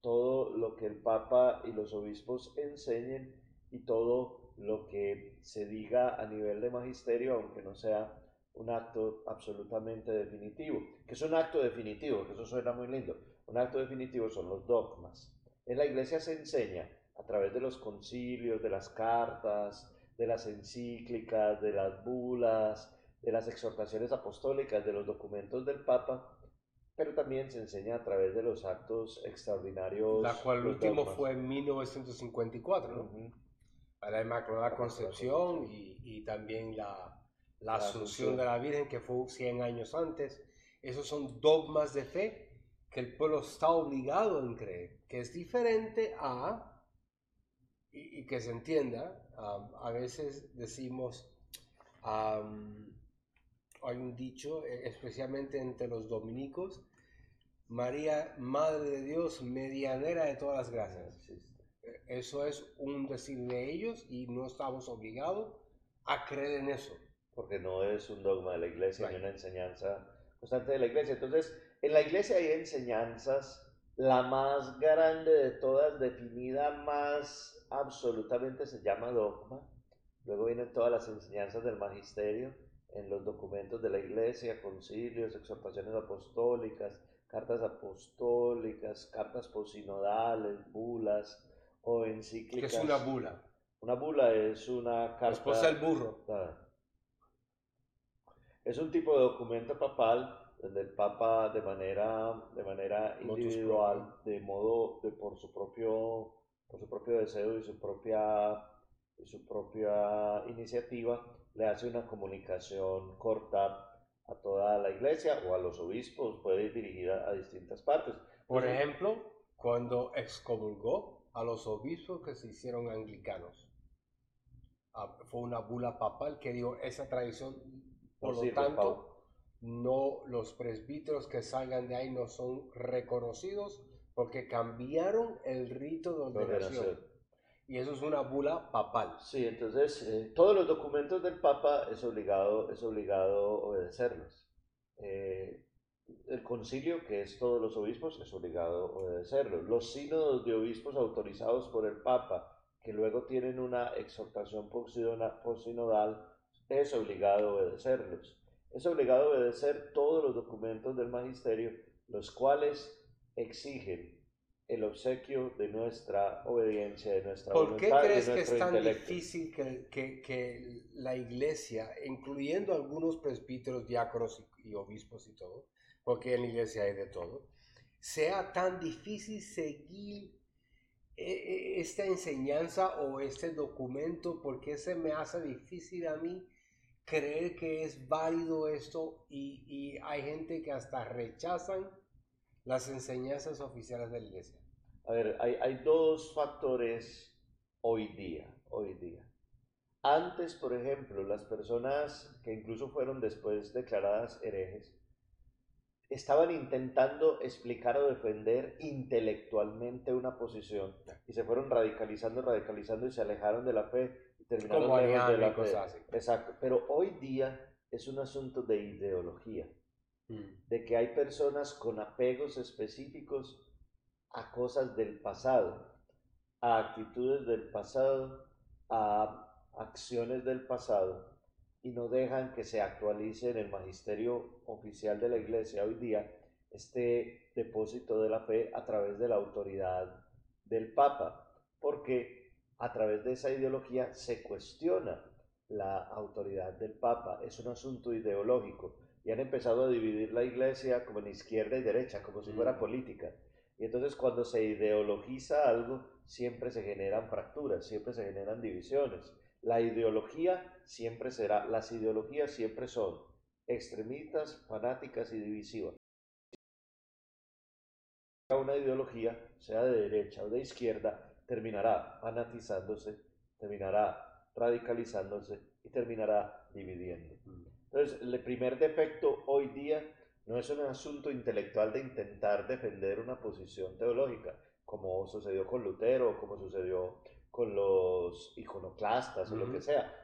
Speaker 1: todo lo que el Papa y los obispos enseñen y todo lo que se diga a nivel de magisterio, aunque no sea un acto absolutamente definitivo. que es un acto definitivo? Que eso suena muy lindo. Un acto definitivo son los dogmas. En la iglesia se enseña a través de los concilios, de las cartas, de las encíclicas, de las bulas, de las exhortaciones apostólicas, de los documentos del Papa, pero también se enseña a través de los actos extraordinarios.
Speaker 2: La cual el último fue en 1954, ¿no? La Inmaculada Concepción y, y también la, la Asunción de la Virgen, que fue 100 años antes. Esos son dogmas de fe que el pueblo está obligado a creer, que es diferente a, y, que se entienda, a veces decimos, hay un dicho, e, especialmente entre los dominicos, María, Madre de Dios, medianera de todas las gracias. E, eso es un decir de ellos y no estamos obligados a creer en eso
Speaker 1: porque no es un dogma de la iglesia ni una enseñanza constante de la iglesia. Entonces, en la iglesia hay enseñanzas, la más grande de todas, definida más absolutamente, se llama dogma. Luego vienen todas las enseñanzas del magisterio en los documentos de la iglesia, concilios, exhortaciones apostólicas, cartas apostólicas, cartas posinodales, bulas o encíclicas.
Speaker 2: ¿Qué es una bula?
Speaker 1: Una bula es una carta. La
Speaker 2: esposa del burro.
Speaker 1: Ah, es un tipo de documento papal donde el Papa de manera, de manera individual, de modo, de, por, su propio, por su propio deseo y su propia, y su propia iniciativa, le hace una comunicación corta a toda la iglesia o a los obispos, puede ir dirigida a distintas partes.
Speaker 2: Por ejemplo, cuando excomulgó a los obispos que se hicieron anglicanos. Ah, fue una bula papal que dio esa tradición por lo tanto, no, los presbíteros que salgan de ahí no son reconocidos porque cambiaron el rito de ordenación. Y eso es una bula papal.
Speaker 1: Sí, entonces eh, todos los documentos del Papa es obligado, es obligado obedecerlos. Eh, el concilio, que es todos los obispos, es obligado obedecerlos. Los sínodos de obispos autorizados por el Papa, que luego tienen una exhortación sinodal es obligado obedecerlos. Es obligado obedecer todos los documentos del magisterio, los cuales exigen el obsequio de nuestra obediencia, de nuestra
Speaker 2: ¿Por qué crees que es tan difícil que, que, que, la iglesia, incluyendo algunos presbíteros, diáconos y, obispos y todo, porque en la iglesia hay de todo, sea tan difícil seguir e, e, esta enseñanza o este documento? ¿Por qué se me hace difícil a mí creer que es válido esto y, hay gente que hasta rechazan las enseñanzas oficiales de la iglesia?
Speaker 1: A ver, hay, hay dos factores hoy día, hoy día. Antes, por ejemplo, las personas que incluso fueron después declaradas herejes, estaban intentando explicar o defender intelectualmente una posición y se fueron radicalizando, radicalizando y se alejaron de la fe terminaron
Speaker 2: Como de la
Speaker 1: fe. Exacto, pero hoy día es un asunto de ideología. De que hay personas con apegos específicos a cosas del pasado, a actitudes del pasado, a acciones del pasado y no dejan que se actualice en el magisterio oficial de la iglesia. Hoy día este depósito de la fe a través de la autoridad del Papa, porque a través de esa ideología se cuestiona la autoridad del Papa, es un asunto ideológico y han empezado a dividir la iglesia como en izquierda y derecha, como si fuera mm. política. Y entonces cuando se ideologiza algo, siempre se generan fracturas, siempre se generan divisiones. La ideología siempre será, las ideologías siempre son extremistas, fanáticas y divisivas. Una ideología, sea de derecha o de izquierda, terminará fanatizándose, terminará radicalizándose y terminará dividiendo. Entonces, el primer defecto hoy día no es un asunto intelectual de intentar defender una posición teológica, como sucedió con Lutero, o como sucedió con los iconoclastas o lo que sea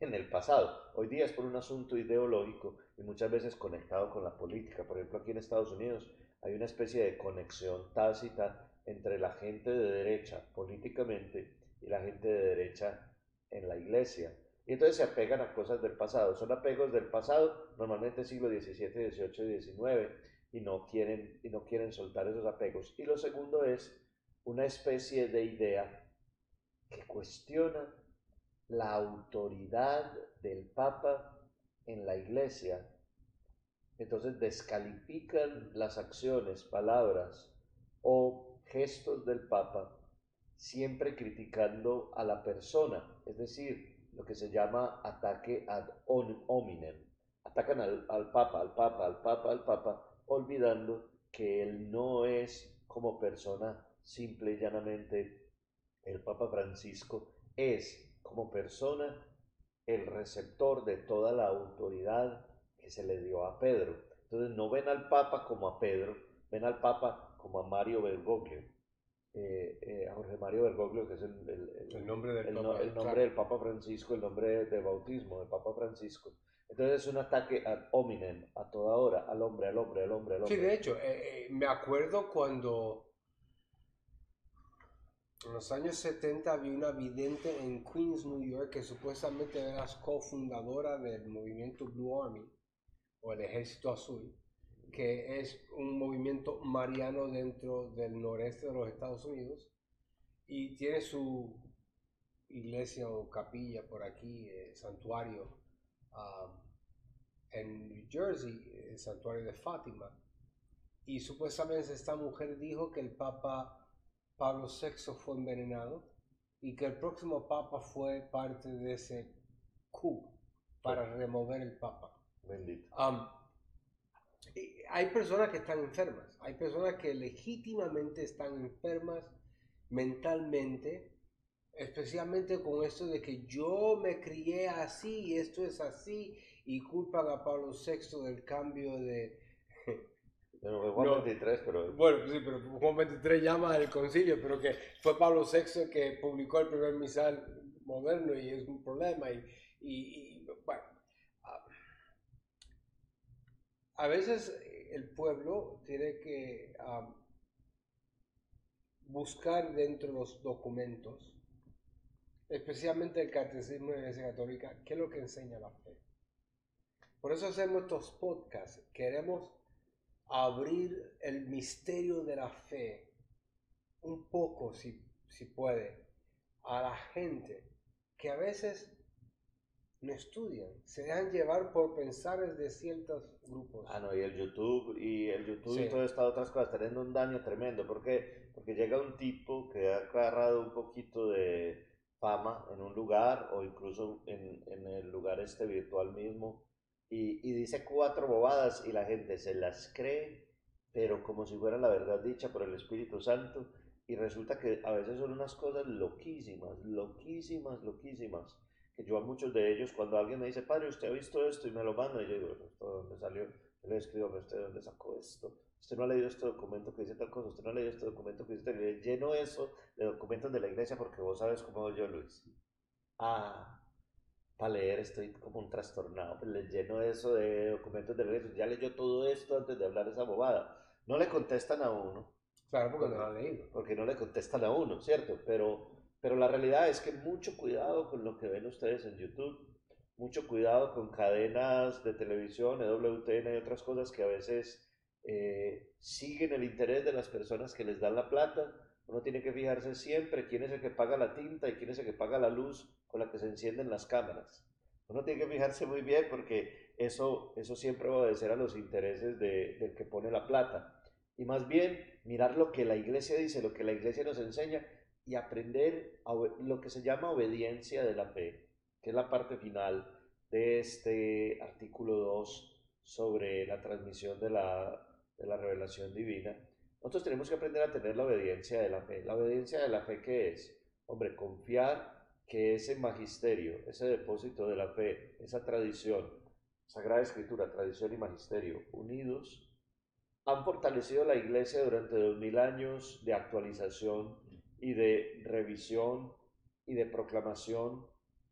Speaker 1: en el pasado. Hoy día es por un asunto ideológico y muchas veces conectado con la política. Por ejemplo, aquí en Estados Unidos hay una especie de conexión tácita entre la gente de derecha políticamente y la gente de derecha en la iglesia. Y entonces se apegan a cosas del pasado. Son apegos del pasado, normalmente siglo XVII, XVIII XIX, y no quieren, y no quieren soltar esos apegos. Y lo segundo es una especie de idea que cuestiona la autoridad del Papa en la iglesia. Entonces descalifican las acciones, palabras o gestos del Papa, siempre criticando a la persona, es decir, lo que se llama ataque ad hominem. Atacan al, Papa, al Papa, al Papa, al Papa, olvidando que él no es como persona simple y llanamente el Papa Francisco, es como persona el receptor de toda la autoridad que se le dio a Pedro. Entonces no ven al Papa como a Pedro, ven al Papa como a Mario Bergoglio. Eh, eh, a Jorge Mario Bergoglio, que es el,
Speaker 2: nombre, del,
Speaker 1: Papa, el nombre del Papa Francisco, el nombre de bautismo del Papa Francisco. Entonces es un ataque ad hominem, a toda hora, al hombre, al hombre, al hombre, al hombre.
Speaker 2: Sí, de hecho, eh, me acuerdo cuando en los años 70 había una vidente en Queens, New York, que supuestamente era cofundadora del movimiento Blue Army, o el Ejército Azul que es un movimiento mariano dentro del noreste de los Estados Unidos y tiene su iglesia o capilla por aquí, eh, santuario um, en New Jersey, el santuario de Fátima. Y supuestamente esta mujer dijo que el Papa Pablo VI fue envenenado y que el próximo Papa fue parte de ese coup para remover el Papa.
Speaker 1: Bendito.
Speaker 2: Um, hay personas que están enfermas, hay personas que legítimamente están enfermas mentalmente, especialmente con esto de que yo me crié así y esto es así y culpan a Pablo VI del cambio de...
Speaker 1: Bueno, Juan 23, pero...
Speaker 2: Bueno, sí, pero Juan 23 llama al concilio, pero que fue Pablo VI que publicó el primer misal moderno y es un problema y, y bueno, a veces el pueblo tiene que buscar dentro de los documentos, especialmente el catecismo de la Iglesia Católica, qué es lo que enseña la fe. Por eso hacemos estos podcasts. Queremos abrir el misterio de la fe un poco, si, si puede, a la gente que a veces no estudian, se dejan llevar por pensares de ciertos grupos.
Speaker 1: Ah, no, y el YouTube, y el YouTube y todas estas otras cosas teniendo un daño tremendo. ¿Por qué? Porque llega un tipo que ha agarrado un poquito de fama en un lugar o incluso en, en el lugar este virtual mismo y, y dice cuatro bobadas y la gente se las cree, pero como si fuera la verdad dicha por el Espíritu Santo. Y resulta que a veces son unas cosas loquísimas, loquísimas, loquísimas yo a muchos de ellos, cuando alguien me dice, padre, usted ha visto esto y me lo manda, y yo digo, ¿esto de dónde salió? Yo le escribo, ¿usted de dónde sacó esto? Usted no ha leído este documento que dice tal cosa, usted no ha leído este documento que dice tal cosa. Lleno eso de documentos de la iglesia porque vos sabes cómo yo, Luis. Ah, para leer estoy como un trastornado. Pues le lleno eso de documentos de la iglesia. Ya leyó todo esto antes de hablar esa bobada. No le contestan a uno.
Speaker 2: Claro, porque no lo ha leído.
Speaker 1: Porque no le contestan a uno, ¿cierto? Pero pero la realidad es que mucho cuidado con lo que ven ustedes en YouTube, mucho cuidado con cadenas de televisión, EWTN y otras cosas que a veces eh, siguen el interés de las personas que les dan la plata. Uno tiene que fijarse siempre quién es el que paga la tinta y quién es el que paga la luz con la que se encienden las cámaras. Uno tiene que fijarse muy bien porque eso, eso siempre va a obedecer a los intereses de, del que pone la plata. y más bien mirar lo que la iglesia dice, lo que la iglesia nos enseña y aprender lo que se llama obediencia de la fe, que es la parte final de este artículo 2 sobre la transmisión de la, de la revelación divina. Nosotros tenemos que aprender a tener la obediencia de la fe. ¿La obediencia de la fe qué es? Hombre, confiar que ese magisterio, ese depósito de la fe, esa tradición, Sagrada Escritura, tradición y magisterio, unidos, han fortalecido la iglesia durante dos mil años de actualización y de revisión y de proclamación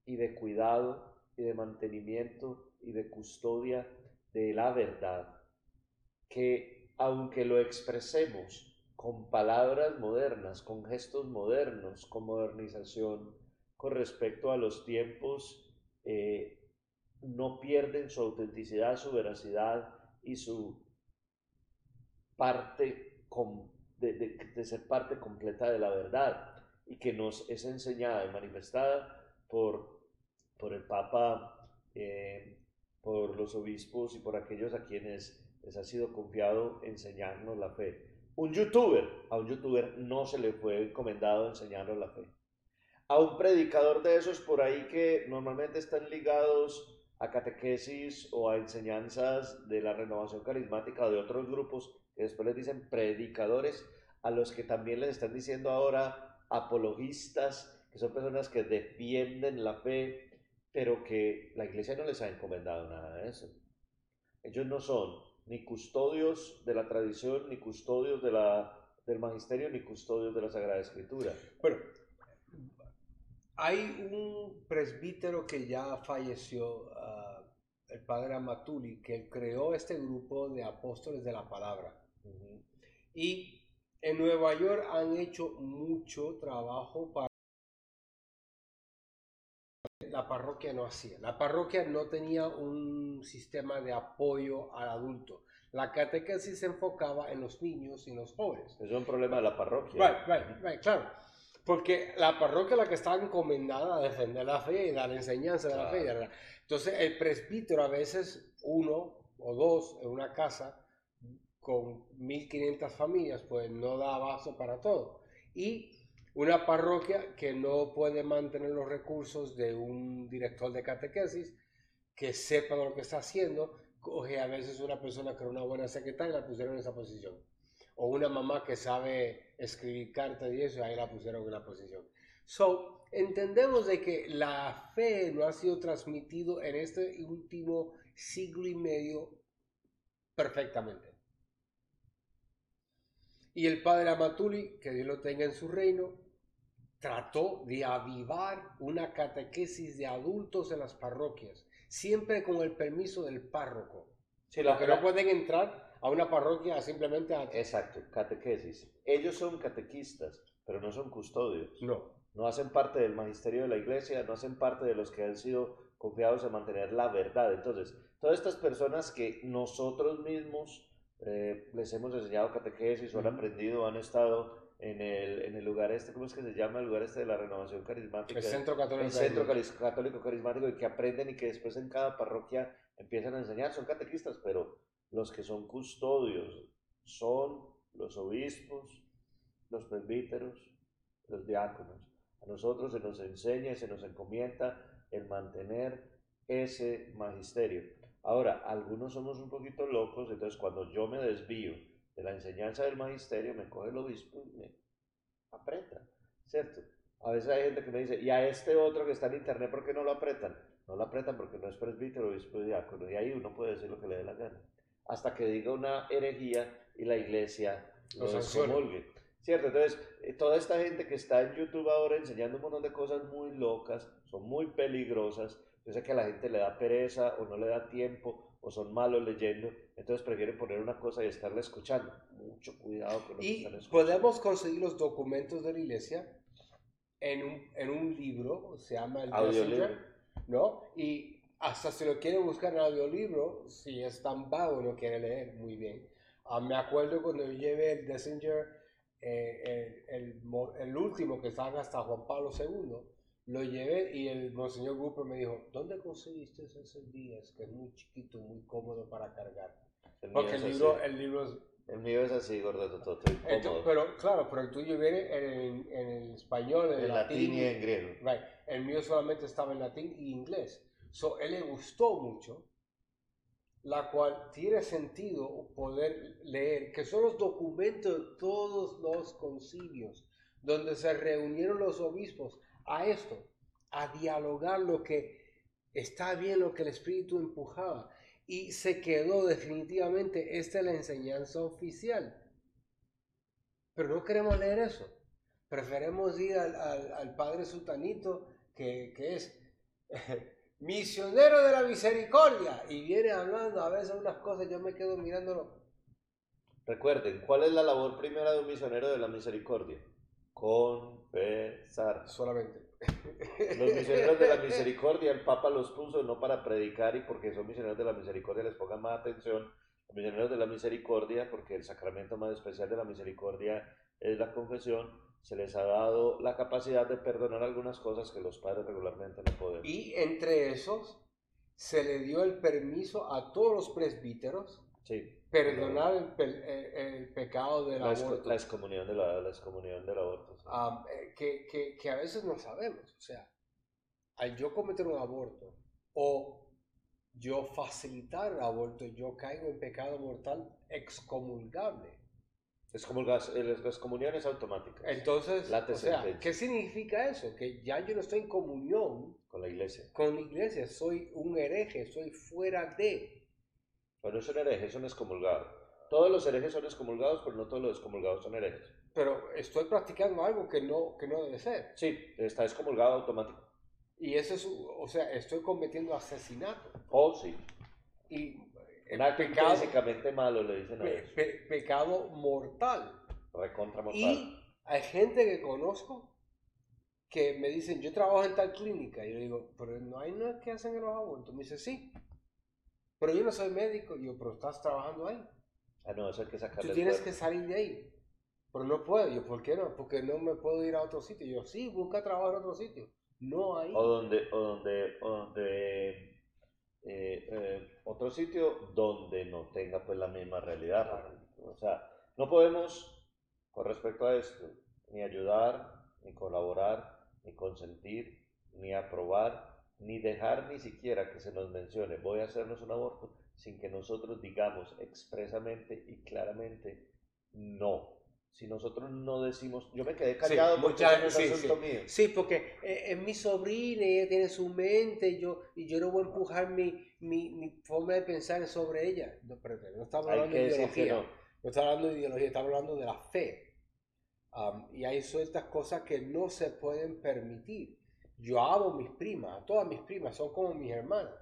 Speaker 1: y de cuidado y de mantenimiento y de custodia de la verdad, que aunque lo expresemos con palabras modernas, con gestos modernos, con modernización, con respecto a los tiempos, eh, no pierden su autenticidad, su veracidad y su parte de, ser parte completa de la verdad y que nos es enseñada y manifestada por, por el Papa, eh, por los obispos y por aquellos a quienes les ha sido confiado enseñarnos la fe. Un youtuber, a un youtuber no se le fue encomendado enseñarnos la fe. A un predicador de esos por ahí que normalmente están ligados a catequesis o a enseñanzas de la renovación carismática o de otros grupos que después les dicen predicadores, a los que también les están diciendo ahora apologistas, que son personas que defienden la fe, pero que la iglesia no les ha encomendado nada de eso. Ellos no son ni custodios de la tradición, ni custodios del magisterio, ni custodios de la Sagrada Escritura.
Speaker 2: Bueno, hay un presbítero que ya falleció, ah, el padre Amatuli, que creó este grupo de apóstoles de la palabra. Y en Nueva York han hecho mucho trabajo para la parroquia no hacía. La parroquia no tenía un sistema de apoyo al adulto. La catequesis se enfocaba en los niños y los jóvenes.
Speaker 1: Es un problema de la parroquia.
Speaker 2: Right, right, right, claro. Porque la parroquia es la que está encomendada a defender la fe y dar enseñanza de la fe. Entonces, el presbítero a veces, uno o dos en una casa, con 1.500 familias, pues no da abasto para todo. Y una parroquia que no puede mantener los recursos de un director de catequesis que sepa lo que está haciendo, coge a veces una persona que era una buena secretaria y la pusieron en esa posición. O una mamá que sabe escribir cartas y eso, ahí la pusieron en la posición. So, entendemos de que la fe no ha sido transmitido en este último siglo y medio perfectamente. Y el padre Amatuli, que Dios lo tenga en su reino, trató de avivar una catequesis de adultos en las parroquias, siempre con el permiso del párroco. Sí, lo que no pueden entrar a una parroquia simplemente a...
Speaker 1: Exacto, catequesis. Ellos son catequistas, pero no son custodios.
Speaker 2: No.
Speaker 1: No hacen parte del magisterio de la iglesia, no hacen parte de los que han sido confiados en mantener la verdad. Entonces, todas estas personas que nosotros mismos eh, les hemos enseñado catequesis o han aprendido, han estado en el, en el lugar este, ¿cómo es que se llama el lugar este de la renovación carismática?
Speaker 2: El Centro Católico.
Speaker 1: El Centro Católico Carismático y que aprenden y que después en cada parroquia empiezan a enseñar, son catequistas, pero los que son custodios son los obispos, los presbíteros, los diáconos. A nosotros se nos enseña y se nos encomienda el mantener ese magisterio. Ahora, algunos somos un poquito locos, entonces cuando yo me desvío de la enseñanza del magisterio, me coge el obispo y me aprieta, ¿cierto? A veces hay gente que me dice, ¿y a este otro que está en internet por qué no lo apretan? No lo apretan porque no es presbítero, obispo y diácono, y ahí uno puede decir lo que le dé la gana, hasta que diga una herejía y la iglesia lo excomulgue. ¿Cierto? Entonces, eh, toda esta gente que está en YouTube ahora enseñando un montón de cosas muy locas, son muy peligrosas, yo sé que a la gente le da pereza o no le da tiempo o son malos leyendo, entonces prefieren poner una cosa y estarla escuchando. Mucho cuidado con lo que están escuchando.
Speaker 2: podemos conseguir los documentos de la iglesia en un, en un libro, se llama el Messenger, ¿no? Y hasta si lo quieren buscar en audiolibro, si es tan vago y no quiere leer, muy bien. Ah, me acuerdo cuando yo llevé el Messenger, eh, el, el, último que estaba hasta Juan Pablo II, lo llevé y el monseñor Cooper me dijo, ¿dónde conseguiste esos días? Que es muy chiquito, muy cómodo para cargar. Porque el libro, el libro es
Speaker 1: El mío es así, gordo, todo,
Speaker 2: pero claro, pero el tuyo viene en, en el español, en,
Speaker 1: en latín, y en griego.
Speaker 2: Right. El mío solamente estaba en latín y inglés. So, él le gustó mucho, la cual tiene sentido poder leer, que son los documentos de todos los concilios, donde se reunieron los obispos a esto, a dialogar lo que está bien, lo que el Espíritu empujaba. Y se quedó definitivamente, esta es la enseñanza oficial. Pero no queremos leer eso. Preferemos ir al, al, Padre Sultanito, que, que es misionero de la misericordia, y viene hablando a veces unas cosas, yo me quedo mirándolo.
Speaker 1: Recuerden, ¿cuál es la labor primera de un misionero de la misericordia? Confesar.
Speaker 2: Solamente.
Speaker 1: Los misioneros de la misericordia, el Papa los puso no para predicar y porque son misioneros de la misericordia les pongan más atención. Los misioneros de la misericordia, porque el sacramento más especial de la misericordia es la confesión, se les ha dado la capacidad de perdonar algunas cosas que los padres regularmente no pueden.
Speaker 2: Y entre esos se le dio el permiso a todos los presbíteros
Speaker 1: sí,
Speaker 2: perdonar el, pecado del
Speaker 1: la
Speaker 2: aborto.
Speaker 1: La excomunión, de la, la excomunión del aborto.
Speaker 2: Ah, eh, que, que, que, a veces no sabemos. O sea, al yo cometer un aborto o yo facilitar el aborto, yo caigo en pecado mortal excomulgable.
Speaker 1: La excomunión es automática.
Speaker 2: Entonces, o sea, ¿qué significa eso? Que ya yo no estoy en comunión
Speaker 1: con la iglesia.
Speaker 2: Con la iglesia, soy un hereje, soy fuera de.
Speaker 1: Pero no es un hereje, es un excomulgado. Todos los herejes son excomulgados, pero no todos los excomulgados son herejes.
Speaker 2: Pero estoy practicando algo que no, que no debe ser.
Speaker 1: Sí, está excomulgado automático.
Speaker 2: Y eso es, o sea, estoy cometiendo asesinato.
Speaker 1: Oh, sí.
Speaker 2: Y
Speaker 1: un acto básicamente malo, le dicen a
Speaker 2: pecado mortal.
Speaker 1: Recontra mortal.
Speaker 2: Y hay gente que conozco que me dicen, yo trabajo en tal clínica. Y yo digo, pero no hay nada que hacen en los abortos. Me dice, sí. Pero yo no soy médico. Y yo, pero estás trabajando ahí.
Speaker 1: Ah, no, eso hay que sacarle
Speaker 2: Tú tienes que salir de ahí. Pero no puedo. Yo, ¿por qué no? Porque no me puedo ir a otro sitio. yo, sí, busca trabajo en otro sitio. No hay.
Speaker 1: O donde, o donde, o donde eh, eh, otro sitio donde no tenga pues la misma realidad. O sea, no podemos, con respecto a esto, ni ayudar, ni colaborar, ni consentir, ni aprobar, ni dejar ni siquiera que se nos mencione, voy a hacernos un aborto, sin que nosotros digamos expresamente y claramente no si nosotros no decimos, yo me quedé callado porque
Speaker 2: es asunto mío. Sí, porque eh, es mi sobrina, ella tiene su mente, y yo, y yo no voy a empujar mi, mi, mi forma de pensar sobre ella. No, pero no estamos hablando de ideología. No. no estamos hablando de ideología, estamos hablando de la fe. y hay ciertas cosas que no se pueden permitir. Yo amo a mis primas, a todas mis primas, son como mis hermanas.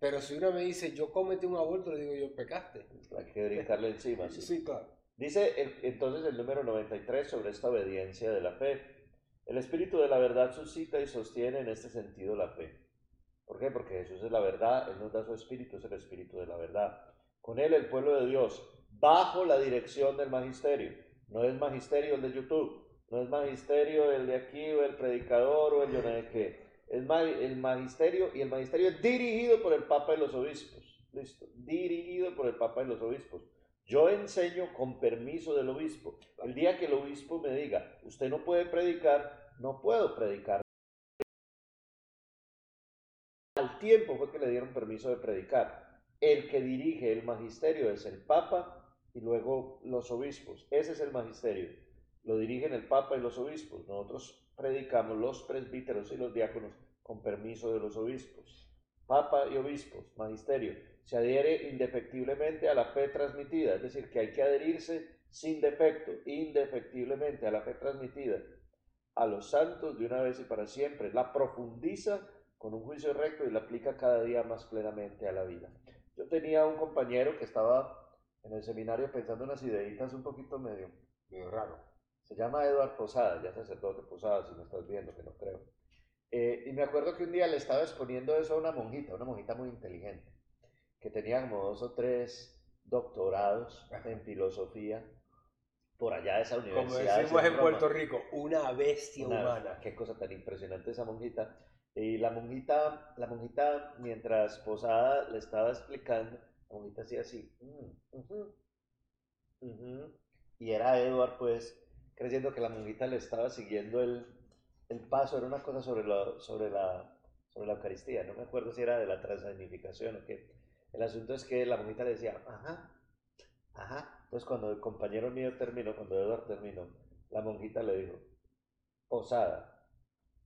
Speaker 2: Pero si una me dice, yo cometí un aborto, le digo, yo pecaste.
Speaker 1: Hay que brincarle encima.
Speaker 2: Sí, sí claro.
Speaker 1: Dice entonces el número 93 sobre esta obediencia de la fe. El Espíritu de la verdad suscita y sostiene en este sentido la fe. ¿Por qué? Porque Jesús es la verdad, Él nos da su Espíritu, es el Espíritu de la verdad. Con Él el pueblo de Dios, bajo la dirección del magisterio. No es magisterio el de YouTube, no es magisterio el de aquí o el predicador o el yo no sé qué. Es el magisterio y el magisterio es dirigido por el Papa y los obispos. Listo, dirigido por el Papa y los obispos. Yo enseño con permiso del obispo. El día que el obispo me diga, usted no puede predicar, no puedo predicar. Al tiempo fue que le dieron permiso de predicar. El que dirige el magisterio es el Papa y luego los obispos. Ese es el magisterio. Lo dirigen el Papa y los obispos. Nosotros predicamos los presbíteros y los diáconos con permiso de los obispos. Papa y obispos, magisterio se adhiere indefectiblemente a la fe transmitida, es decir, que hay que adherirse sin defecto, indefectiblemente a la fe transmitida a los santos de una vez y para siempre, la profundiza con un juicio recto y la aplica cada día más plenamente a la vida. Yo tenía un compañero que estaba en el seminario pensando unas ideitas un poquito medio, medio raro. Se llama Eduard Posada, ya sacerdote Posada, si me estás viendo, que no creo. Eh, y me acuerdo que un día le estaba exponiendo eso a una monjita, una monjita muy inteligente que tenía como dos o tres doctorados en filosofía por allá de esa universidad.
Speaker 2: Como decimos en Puerto Rico, una bestia humana.
Speaker 1: Qué cosa tan impresionante esa monjita. Y la monjita, la monjita, mientras Posada le estaba explicando, la monjita hacía así. Mm, Y era Edward, pues, creyendo que la monjita le estaba siguiendo el, el paso, era una cosa sobre, la, sobre, la, sobre la Eucaristía, no me acuerdo si era de la transanificación o qué. El asunto es que la monjita le decía, ajá, ajá. Entonces cuando el compañero mío terminó, cuando Edward terminó, la monjita le dijo, posada,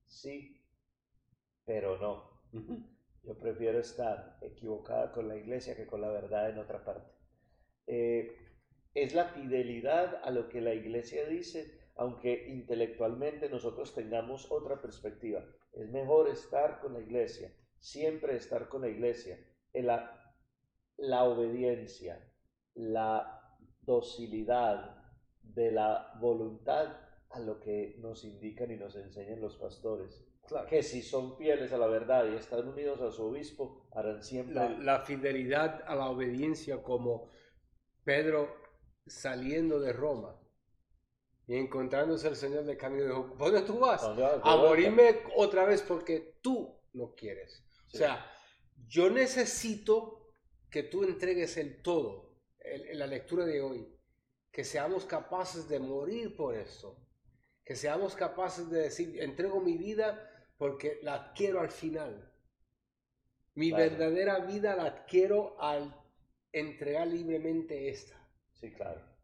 Speaker 1: sí, pero no. Yo prefiero estar equivocada con la iglesia que con la verdad en otra parte. Eh, es la fidelidad a lo que la iglesia dice, aunque intelectualmente nosotros tengamos otra perspectiva. Es mejor estar con la iglesia, siempre estar con la iglesia. En la, la obediencia, la docilidad de la voluntad a lo que nos indican y nos enseñan los pastores. Que si son fieles a la verdad y están unidos a su obispo, harán siempre...
Speaker 2: La, la fidelidad a la obediencia como Pedro saliendo de Roma y encontrándose el Señor de camino, dijo, ¿dónde tú vas? A morirme otra vez porque tú no quieres. O sea, yo necesito que tú entregues el todo en, la lectura de hoy, que seamos capaces de morir por esto, que seamos capaces de decir, entrego mi vida porque la adquiero al final. Mi verdadera vida la adquiero al entregar libremente esta.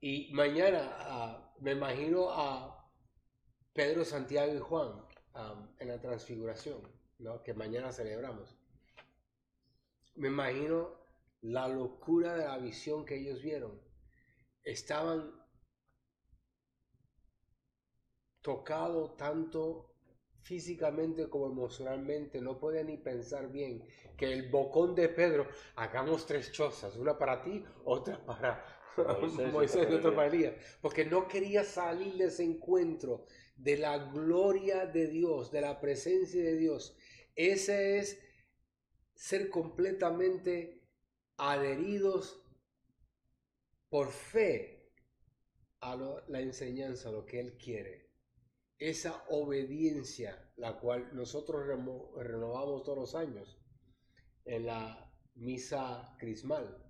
Speaker 2: Y mañana me imagino a Pedro, Santiago y Juan en la transfiguración, ¿no? que mañana celebramos. Me imagino la locura de la visión que ellos vieron. Estaban tocados tanto físicamente como emocionalmente, no podían ni pensar bien que el bocón de Pedro, hagamos tres chozas, una para ti, otra para Moisés, porque no quería salir de ese encuentro de la gloria de Dios, de la presencia de Dios. Ese es ser completamente adheridos por fe a la enseñanza, a lo que Él quiere. Esa obediencia, la cual nosotros renovamos todos los años en la misa crismal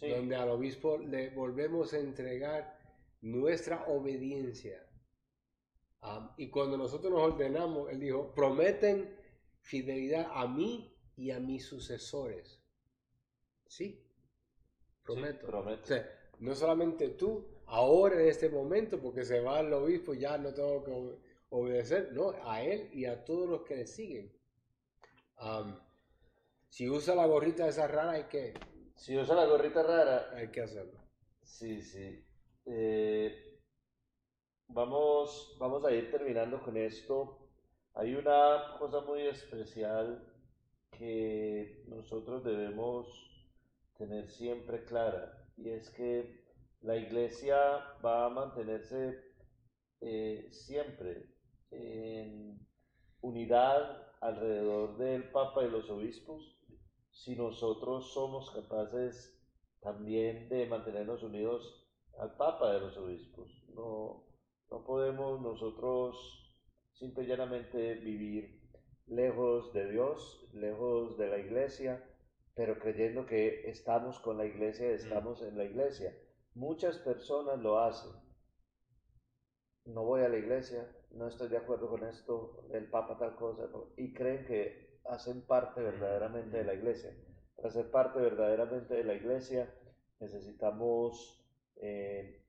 Speaker 2: donde al obispo le volvemos a entregar nuestra obediencia. y cuando nosotros nos ordenamos, él dijo, prometen fidelidad a mí y a mis sucesores. Sí, prometo. no solamente tú, ahora en este momento, porque se va el obispo, ya no tengo que obedecer, no, a él y a todos los que le siguen. si usa la gorrita esa rara, hay que
Speaker 1: si usa la gorrita rara.
Speaker 2: Hay que hacerlo.
Speaker 1: Sí, sí. Eh, vamos, vamos a ir terminando con esto. Hay una cosa muy especial que nosotros debemos tener siempre clara y es que la iglesia va a mantenerse eh, siempre en unidad alrededor del Papa y los obispos si nosotros somos capaces también de mantenernos unidos al Papa de los obispos. No, no podemos nosotros simple y llanamente vivir lejos de Dios, lejos de la iglesia, pero creyendo que estamos con la iglesia, estamos en la iglesia. Muchas personas lo hacen. No voy a la iglesia, no estoy de acuerdo con esto, el Papa tal cosa, y creen que hacen parte verdaderamente de la iglesia. Para ser parte verdaderamente de la iglesia necesitamos eh,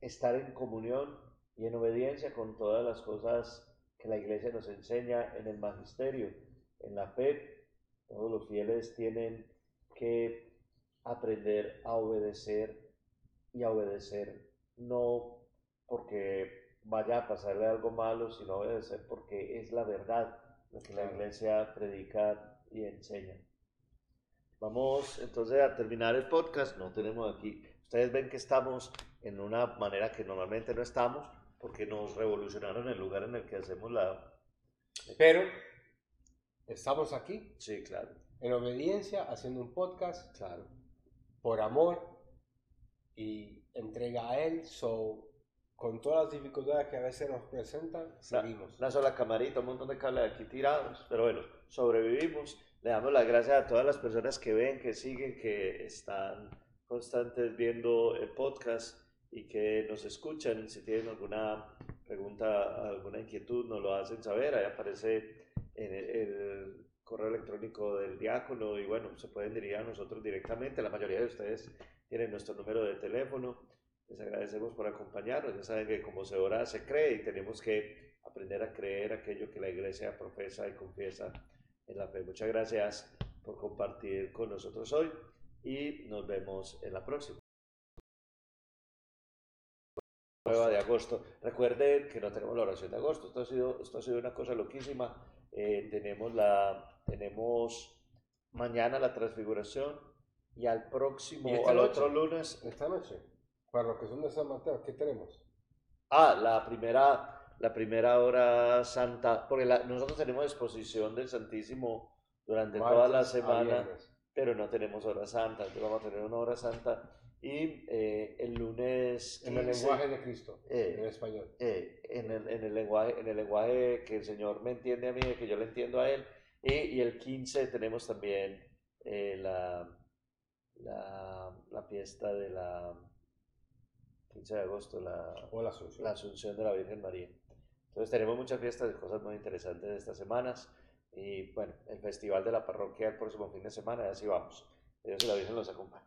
Speaker 1: estar en comunión y en obediencia con todas las cosas que la iglesia nos enseña en el magisterio, en la fe. Todos los fieles tienen que aprender a obedecer y a obedecer no porque vaya a pasarle algo malo, sino obedecer porque es la verdad lo que la iglesia predica y enseña. Vamos entonces a terminar el podcast. No tenemos aquí. Ustedes ven que estamos en una manera que normalmente no estamos porque nos revolucionaron el lugar en el que hacemos la.
Speaker 2: Pero estamos aquí.
Speaker 1: Sí, claro.
Speaker 2: En obediencia, haciendo un podcast.
Speaker 1: Claro.
Speaker 2: Por amor y entrega a Él. So, con todas las dificultades que a veces nos presentan, seguimos.
Speaker 1: Una, sola camarita, un montón de cables aquí tirados, pero bueno, sobrevivimos. Le damos las gracias a todas las personas que ven, que siguen, que están constantes viendo el podcast y que nos escuchan. Si tienen alguna pregunta, alguna inquietud, nos lo hacen saber. Ahí aparece en el, correo electrónico del diácono y bueno, se pueden dirigir a nosotros directamente. La mayoría de ustedes tienen nuestro número de teléfono. Les agradecemos por acompañarnos. Ya saben que como se ora, se cree y tenemos que aprender a creer aquello que la iglesia profesa y confiesa en la fe. Muchas gracias por compartir con nosotros hoy y nos vemos en la próxima. De agosto. Recuerden que no tenemos la oración de agosto. Esto ha sido, esto ha sido una cosa loquísima. Eh, tenemos, la, tenemos mañana la transfiguración y al próximo, al otro lunes.
Speaker 2: Esta noche, para los que son de San Mateo, ¿qué tenemos?
Speaker 1: Ah, la primera, la primera hora santa, porque nosotros tenemos exposición del Santísimo durante toda la semana, pero no tenemos hora santa, entonces vamos a tener una hora santa y eh, el lunes...
Speaker 2: en el lenguaje de Cristo, eh, en español.
Speaker 1: Eh, en, el, en, el, lenguaje, en el lenguaje que el Señor me entiende a mí, que yo le entiendo a Él. Y, y el 15 tenemos también la, la, la, fiesta de la 15 de agosto, la,
Speaker 2: o la, Asunción.
Speaker 1: la Asunción de la Virgen María. Entonces tenemos muchas fiestas y cosas muy interesantes de estas semanas. Y bueno, el Festival de la Parroquia el próximo fin de semana, y así vamos. Dios y la Virgen los acompañe.